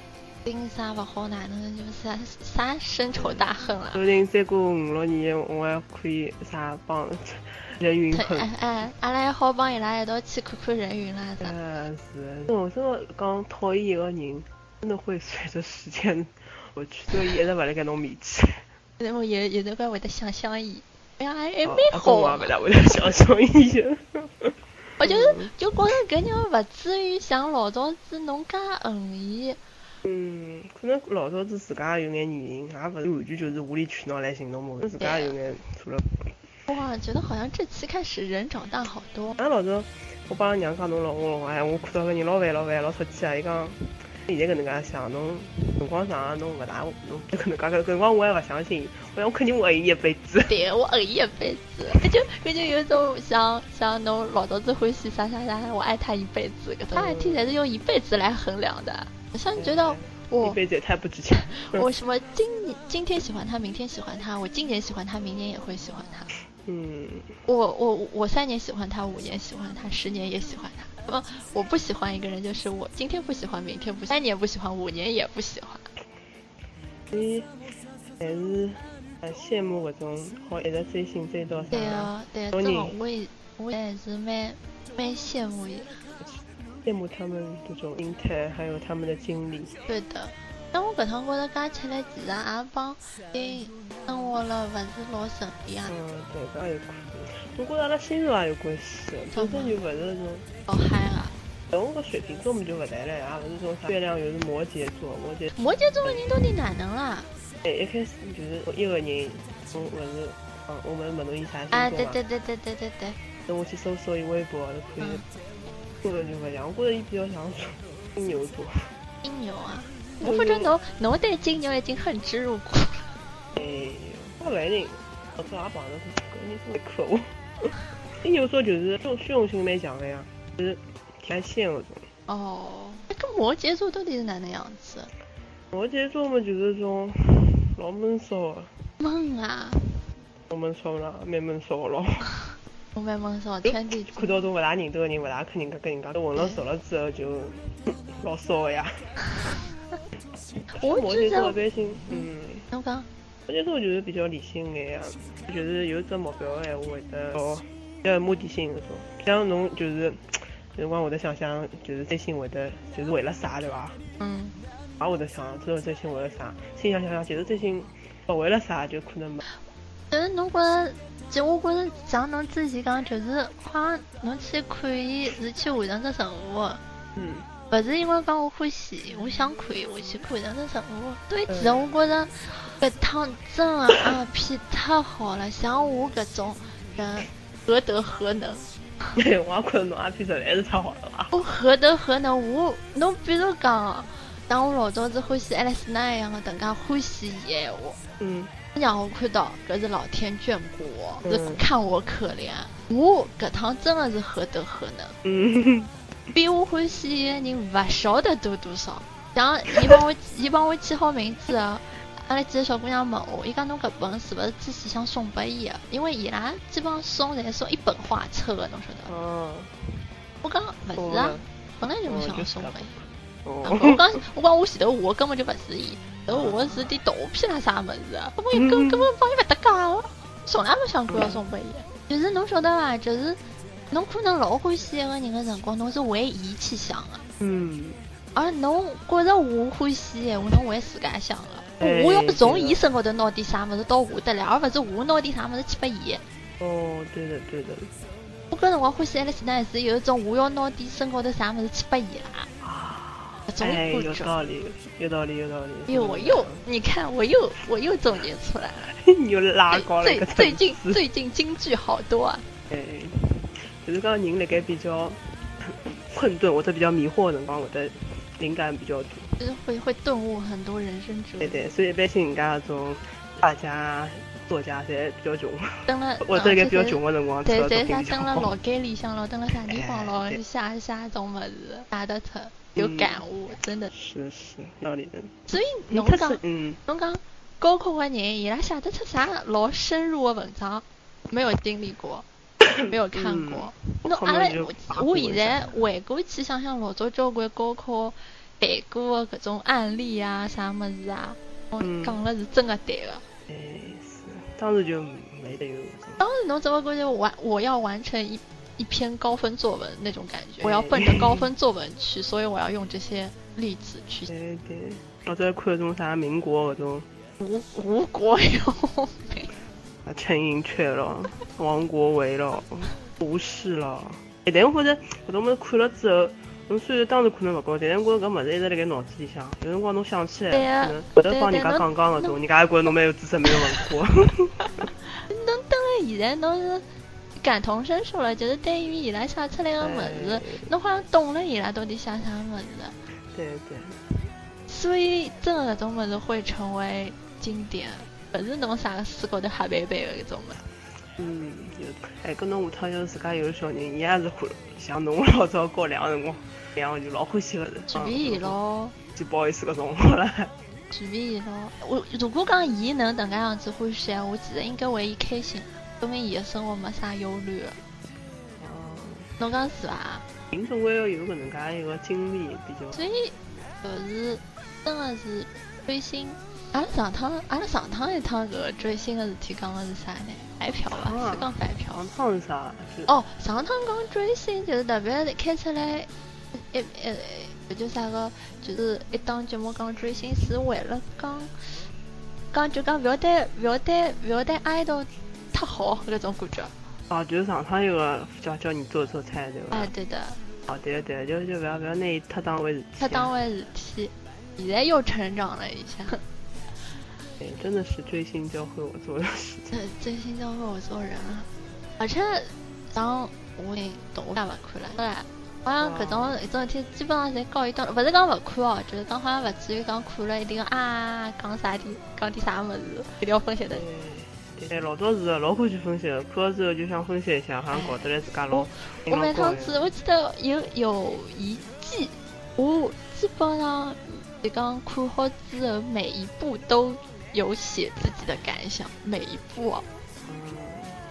盯啥勿好，哪能就是啥啥深仇大恨了？说不定再过五六年，我还可以啥帮人云。哎哎，阿拉还好帮伊拉一道去看看人云啦啥。嗯，是。我真的讲讨厌一个人，真的会随着时间我去，所以一直勿辣盖侬面前。然后有有辰光会得想想伊，哎呀，还还蛮啊好的我也勿。大会得想想伊的。我就 是就觉着搿人勿至于像老早子侬介恨伊。嗯，可能老早子自家有眼原因，也勿是完全就是无理取闹来形容我，自家有眼做了。哇，觉得好像这期开始人长大好多。俺老早我帮俺娘讲侬老公老哎，我看到搿人老烦老烦老出气啊！伊讲现在搿能介想，侬辰光长了侬勿大侬搿能介搿辰光我还勿相信，我想我肯定会爱伊一辈子。对，我恨伊一辈子，搿就搿就有种像像侬老早子欢喜啥啥啥，我爱他一辈子，搿种爱体侪是用一辈子来衡量的。好像觉得我一辈子也太不值钱。我什么今今天喜欢他，明天喜欢他，我今年喜欢他，明年也会喜欢他。嗯，我我我三年喜欢他，五年喜欢他，十年也喜欢他。呃，我不喜欢一个人，就是我今天不喜欢，明天不喜欢，三年不喜欢，五年也不喜欢。所以还是很羡慕搿种好一直追星追到啥。对啊，对啊，多这种我也我也是蛮蛮羡慕伊。羡慕他们这种心态，还有他们的经历。对的。但我搿趟觉着加起来，其实也帮诶生活了勿是老顺利啊，嗯，对，搿也有可能。我觉着阿拉星座也有关系，本身就勿是那种。好嗨啊！但我个水瓶座嘛就勿来了，也勿是种啥月亮又是摩羯座，摩羯。摩羯座的人到底哪能啦？哎，一开始就是一个人，我勿是，嗯，我们问侬伊啥星座啊，嘛对对对对对对对，等我去搜搜伊微博就可以嗯。觉着就勿一样，我觉着伊比较像金牛座。金牛啊！我反正侬侬对金牛已经恨之入骨了。哎呦，我来人，我这也碰着是搿人真可恶。金 牛座就是这种虚荣心蛮强的呀，就是天线那种。哦，那跟摩羯座到底是哪能样子？摩羯座嘛就是种老闷骚的，闷啊！老闷骚啦，蛮闷骚咯。我蛮闷骚，就天地看到种勿大认得个人，勿大肯人家跟人家都混了熟了之后就老骚的呀。我摩羯座一，般性，嗯，侬讲摩羯座就是比较理性眼呀，就是有只目标的闲话会得哦，比较目的性那种。像侬就是有辰光会得想想，就是追星会得就是为了啥对吧？嗯，也会得想，最后追星为了啥？心想想想，其实追星不为了啥，就可能没。但是侬觉着，就我觉着像侬之前讲，就是好像侬去看伊是去完成只任务，嗯，不是因为讲我欢喜，我想看伊，我去看完成只任务。所以其实我觉着搿趟真的啊片太好了，像我搿种人何德何能？对 我也觉着侬阿片实在是太好了吧？我何德何能？我侬比如讲，当我老早子欢喜爱丽丝那样的，等介欢喜伊闲话。嗯，让我看到搿是老天眷顾我，嗯是看我可怜。我搿趟真的是何德何能，嗯，比我欢喜伊个人勿晓得多多少。像伊帮我，伊帮我起好名字的，阿拉几个小姑娘问我，伊讲侬搿本是勿是之前想送拨伊个？因为伊拉基本上送侪送一本画册的，侬晓得伐？哦，我讲勿是啊，本来就没想送拨伊。我讲我讲我前头画根本就勿是伊，头画是点图片啦啥物事啊，根本根根本帮伊勿搭界个，从来没想过要送拨伊。就是侬晓得伐？就是侬可能老欢喜一个人个辰光，侬是为伊去想个，嗯，而侬觉着我欢喜闲话，侬为自家想个。哎我要从伊身高头拿点啥物事到我得来，而勿是我拿点啥物事去拨伊。哦，对的对的，我搿辰光欢喜爱丽丝奈是有一种我要拿点身高头啥物事去拨伊啦，啊，搿种哎，有。道理，有道理，有道理。哟，我又，你看，我又我又总结出来了。你又拉高了一最个最近最近京剧好多啊！哎，就是讲人辣盖比较困顿或者比较迷惑的辰光，会得灵感比较多。就是会会顿悟很多人生哲理。对对，所以一般性人家那种画家、作家侪比较穷，登了，或者辣盖比较穷。穷的辰光，对对，出来作啥登了老街里向咯，登了啥地方咯哎，对写写种么子，写得出，有感悟，真的。是是道理的。所以侬讲嗯，侬讲高考个人，伊拉写得出啥老深入的文章？没有经历过，没有看过。嗯侬阿拉我现在回过去想想，老早交关高考谈过的各种案例啊，啥物事啊，嗯讲了是真的对个。哎是，当时就没得有。当时侬怎么感觉完我要完成一一篇高分作文那种感觉？我要奔着高分 作文去，所以我要用这些例子去对对，我在看那种啥民国那种吴吴国有名。啊陈寅恪咯、王国维咯、胡适咯。哎，但我觉着搿种物事看了之后，侬虽然当时可能勿高，但是我觉着搿物事一直辣盖脑子里向，有辰光侬想起来，可能会得帮人家对讲讲搿种，人家还觉着侬蛮有知识、蛮有文化。侬等了现在侬是感同身受了，就是对于伊拉写出来的物事哎，侬好像懂了伊拉到底写啥物事，对对，所以真的搿种物事会成为经典，勿是侬啥个书高头黑白白的搿种物事。嗯，有。哎，搿侬下趟要是自家有小人，伊也是欢像侬老早高两个辰光，一样就老欢喜搿个。随便伊咯。就不好意思搿种好了。随便伊咯。我如果讲伊能迭个样子欢喜闲话，其实应该为伊开心，说明伊的生活没啥忧虑。哦，侬讲是伐？人总归要有搿能介一个经历比较。所以就是真的是追星。阿拉上趟阿拉上趟一趟搿个追星个事体讲个是啥呢？白嫖伐？啊是讲白嫖。上趟是啥？哦，上趟讲追星就是特别开出来一一搿叫啥个？就是一档节目讲追星是为了讲讲就讲勿要对勿要对勿要对爱豆太好搿种感觉。哦，就是上趟有个叫叫你做做菜对伐？哎，对的，哦，对对，就就勿要勿要拿伊太当回事体。太当回事体，现在又成长了一下。哎，真的是追星教会我做的事情。这追星教会我做人啊，而且当我连动画也勿看了。好像搿种一种事体基本上侪告一段落，勿是讲勿看哦，就是讲好像勿至于讲看了一定啊讲啥点讲点啥物事，一定要分析的。对，对，老早是的老欢喜分析的，看了之后就想分析一下，好像搞得来自家老。我每趟子我记得有有一季，我基本上就讲看好之后，每一部都有写自己的感想，每一部哦。嗯，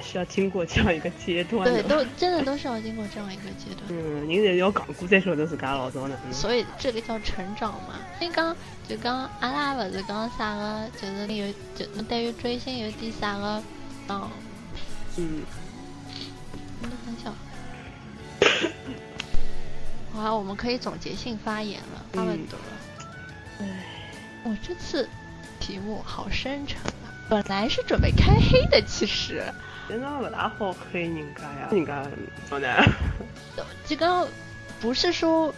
需要经过这样一个阶段对，都真的都是要经过这样一个阶段。嗯，人侪要讲过再晓得自家老早呢。嗯所以这个叫成长嘛。所以讲就讲阿拉不是讲啥个，就是有就侬对于追星有点啥个，嗯，嗯，你等一下。好，我们可以总结性发言了，差不多了。唉，我这次题目好深沉啊！本来是准备开黑的，其实。真的不大好黑人家呀，人家好难。这个不是说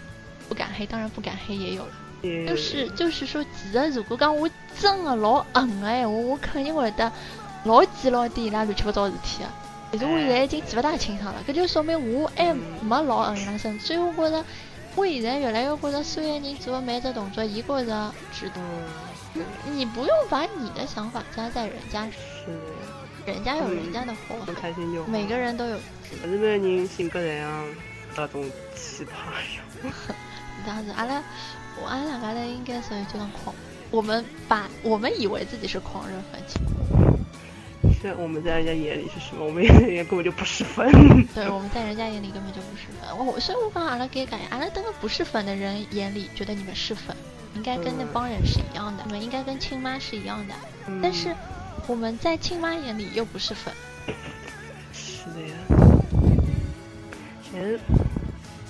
不敢黑，当然不敢黑也有了。就是就是说，其实如果讲我真的老硬的闲话，我肯定会得老记牢点伊拉乱七八糟事体的。但是我现在已经记不大清爽了，搿就说明我还没老硬伊拉身。所以我觉着，我现在越来越觉着，虽然人做每只动作，伊觉着值得。你不用把你的想法加在人家身上。人家有人家的活，开心就好。每个人都有。不是每个人性格这样，那种奇葩样。这样子，阿拉，我阿拉阿拉应该属于就像狂，我们把我们以为自己是狂热粉。其实我们在人家眼里是什么？我们 眼里根本就不是粉。对，我们在人家眼里根本就不是粉。我所以，我讲阿拉给感，阿拉等个不是粉的人眼里，觉得你们是粉，应该跟那帮人是一样的，你们应该跟亲妈是一样的。但是。我们在亲妈眼里又不是粉，是的呀。前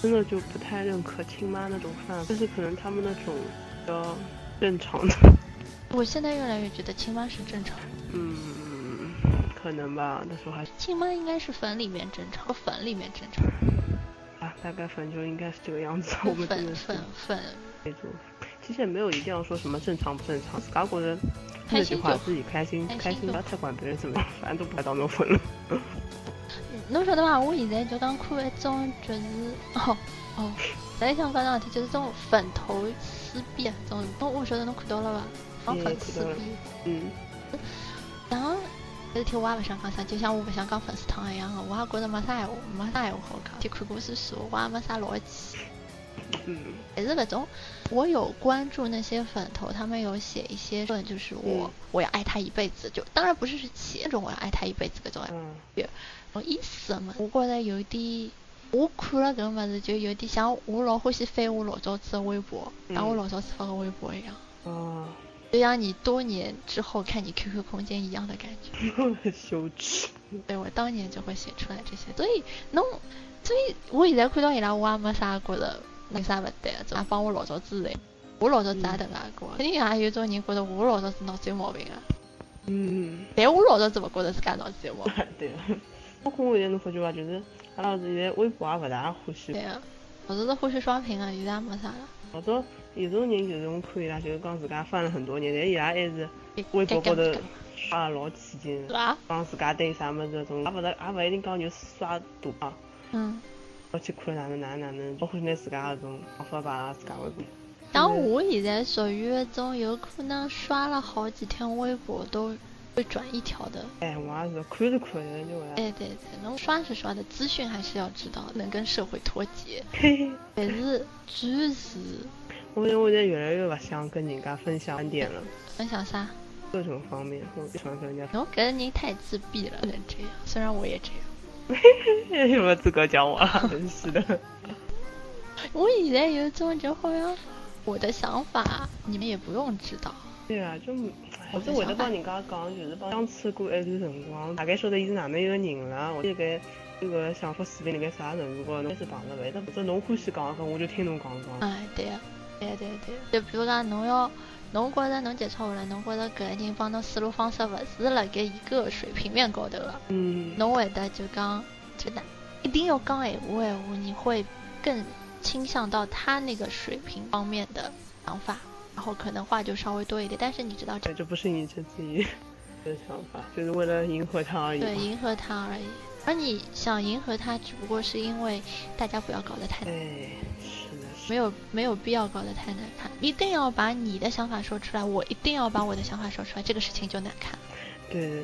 真的就不太认可亲妈那种范，但是可能他们那种比较正常的。我现在越来越觉得亲妈是正常。嗯，可能吧，那时候还亲妈应该是粉里面正常，粉里面正常。啊，大概粉就应该是这个样子。我们粉粉粉那种，其实也没有一定要说什么正常不正常，自家觉得。那句话自己开心，开心不要太管别人怎么样，反正都不该当侬粉了。侬晓得伐？我现在就刚看一种，就是哦哦，在想讲桩事体，就是种粉头撕逼啊，种。侬我晓得侬看到了吧？防粉撕逼。嗯。然后这事体我也不想讲啥，就像我不想讲粉丝汤一样的，我也觉得没啥闲话，没啥闲话好讲。去看故事书，我也没啥逻辑。嗯，还是那种，我有关注那些粉头，他们有写一些论，就是我我要爱他一辈子，就当然不是是写那种我要爱他一辈子搿种，嗯有意思嘛？我觉着有点，我看了搿物事就有点像我老欢喜翻我老早子的微博，像我老早子发个微博一样，哦，就像你多年之后看你 QQ 空间一样的感觉，羞耻。对我当年就会写出来这些，所以侬，所以我现在看到伊拉，我也没啥觉得。那啥不对，怎么帮我老早子的？我老早子也等啊过，肯定也有种人觉得我老早子脑子有毛病啊。嗯。但我老早子勿觉得自家脑子有毛病。对。包括我现在侬发觉伐，就是阿拉现在微博也勿大欢喜。对啊。老早子欢喜刷屏啊，现在也没啥了。老早有种人就是我看伊拉，就是讲自家翻了很多年，但伊拉还是微博高头刷老起劲。是伐？讲自家对啥么子种，也勿得，也勿一定讲就刷毒啊。嗯。我去看哪能哪能哪能，包括拿自家那种发吧，自家微博。但我现在属于那种有可能刷了好几天微博都会转一条的。哎，我也是看着看着就。哎对对，能刷是刷的，资讯还是要知道，能跟社会脱节。但是知识，我觉得我现在越来越不想跟人家分享观点了。分享啥？各种方面，我不喜欢跟人家。我觉得你太自闭了，不能这样。虽然我也这样。有什么资格讲我了？真是的。我现在有种就好像我的想法，你们也不用知道。对啊，就我是会得帮人家讲，就是帮相处过一段辰光，大概晓得伊是哪能一个人了。我大概这个想发视频里面啥程度高，侬是碰着会，但不是侬欢喜讲个，我就听侬讲讲。哎，对啊，对啊对对。就比如讲，侬要。侬觉着侬接触下来，侬觉着搿个人帮侬思路方式勿是辣盖一个水平面高头的，嗯，侬会得就讲，真的，一定要讲闲话闲话，你会更倾向到他那个水平方面的想法，然后可能话就稍微多一点。但是你知道，这这不是你自己的想法，就是为了迎合他而已。对，迎合他而已。而你想迎合他，只不过是因为大家不要搞得太。对。没有没有必要搞得太难看，一定要把你的想法说出来，我一定要把我的想法说出来，这个事情就难看。对，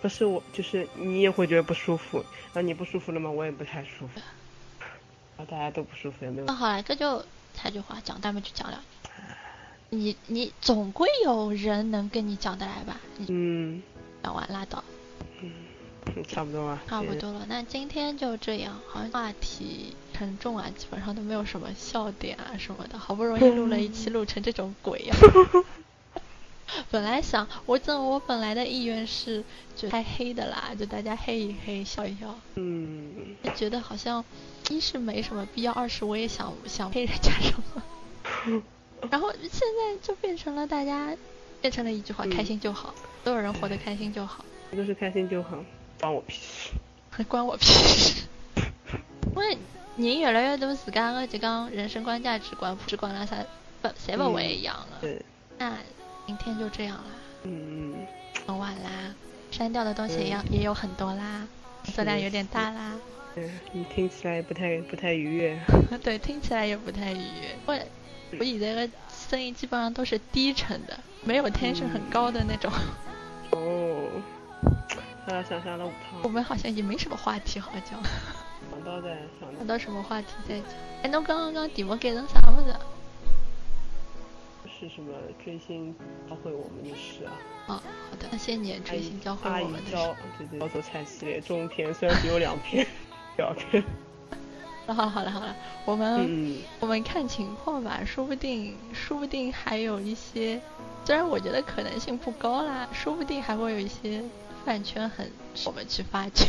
不是我，就是你也会觉得不舒服，那你不舒服了吗？我也不太舒服，啊，大家都不舒服也没有。那好了，这就差句话讲，咱们就讲两句。你你总归有人能跟你讲得来吧？嗯。讲完拉倒。嗯。差不多啊，差不多了。那今天就这样，好像话题沉重啊，基本上都没有什么笑点啊什么的。好不容易录了一期，录成这种鬼样。本来想，我怎我本来的意愿是就太黑的啦，就大家黑一黑，笑一笑。嗯。觉得好像一是没什么必要，二是我也想想黑人家什么。然后现在就变成了大家变成了一句话：嗯开心就好，所有人活得开心就好，就是开心就好，关我屁事。还 关我屁事。因为人越来越多自家的就讲人生观、价值观、价值观啦啥，不侪不会一样了。对，那明天就这样啦，嗯嗯，很晚啦，删掉的东西也要也有很多啦，数量有点大啦。对，你听起来不太不太愉悦。对，听起来也不太愉悦。我我以前的声音基本上都是低沉的，没有天生很高的那种。哦，大家想想了五我，们好像也没什么话题好讲，想到在想想到到什么话题再讲。哎，侬刚刚刚题目改成啥么子？是什么追星教会我们的事啊？哦，好的，那些年追星教会我们的教事。对对，教做菜系列中篇，虽然只有两篇，两篇。好了好了好了，我们、嗯，我们看情况吧，说不定说不定还有一些，虽然我觉得可能性不高啦，说不定还会有一些饭圈很我们去发掘。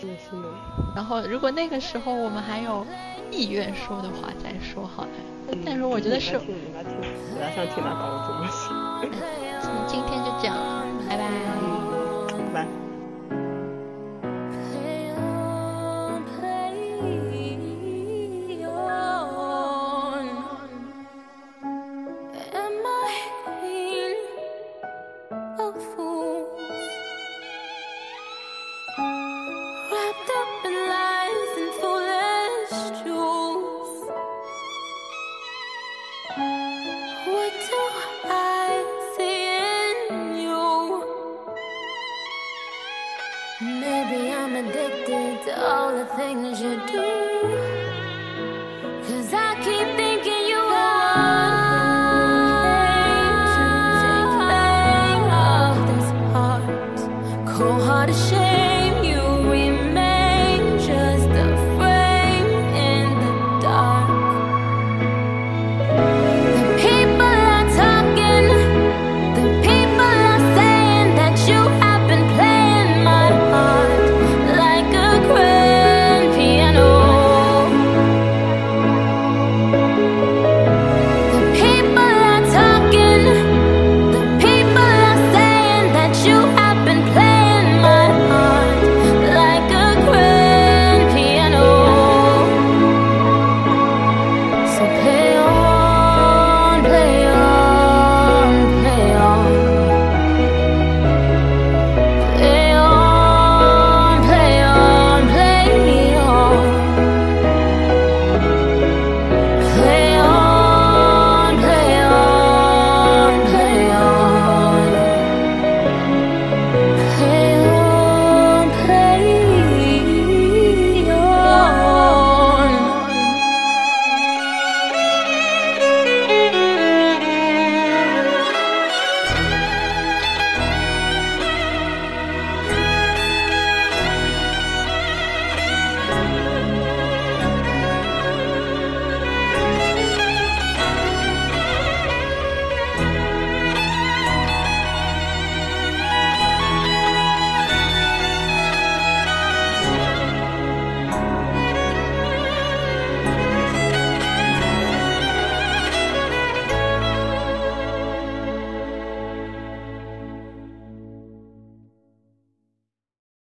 是的，是的。然后如果那个时候我们还有意愿说的话再说好了。嗯但是我觉得是，我还想听他讲我怎么事。嗯今天就这样了，拜拜。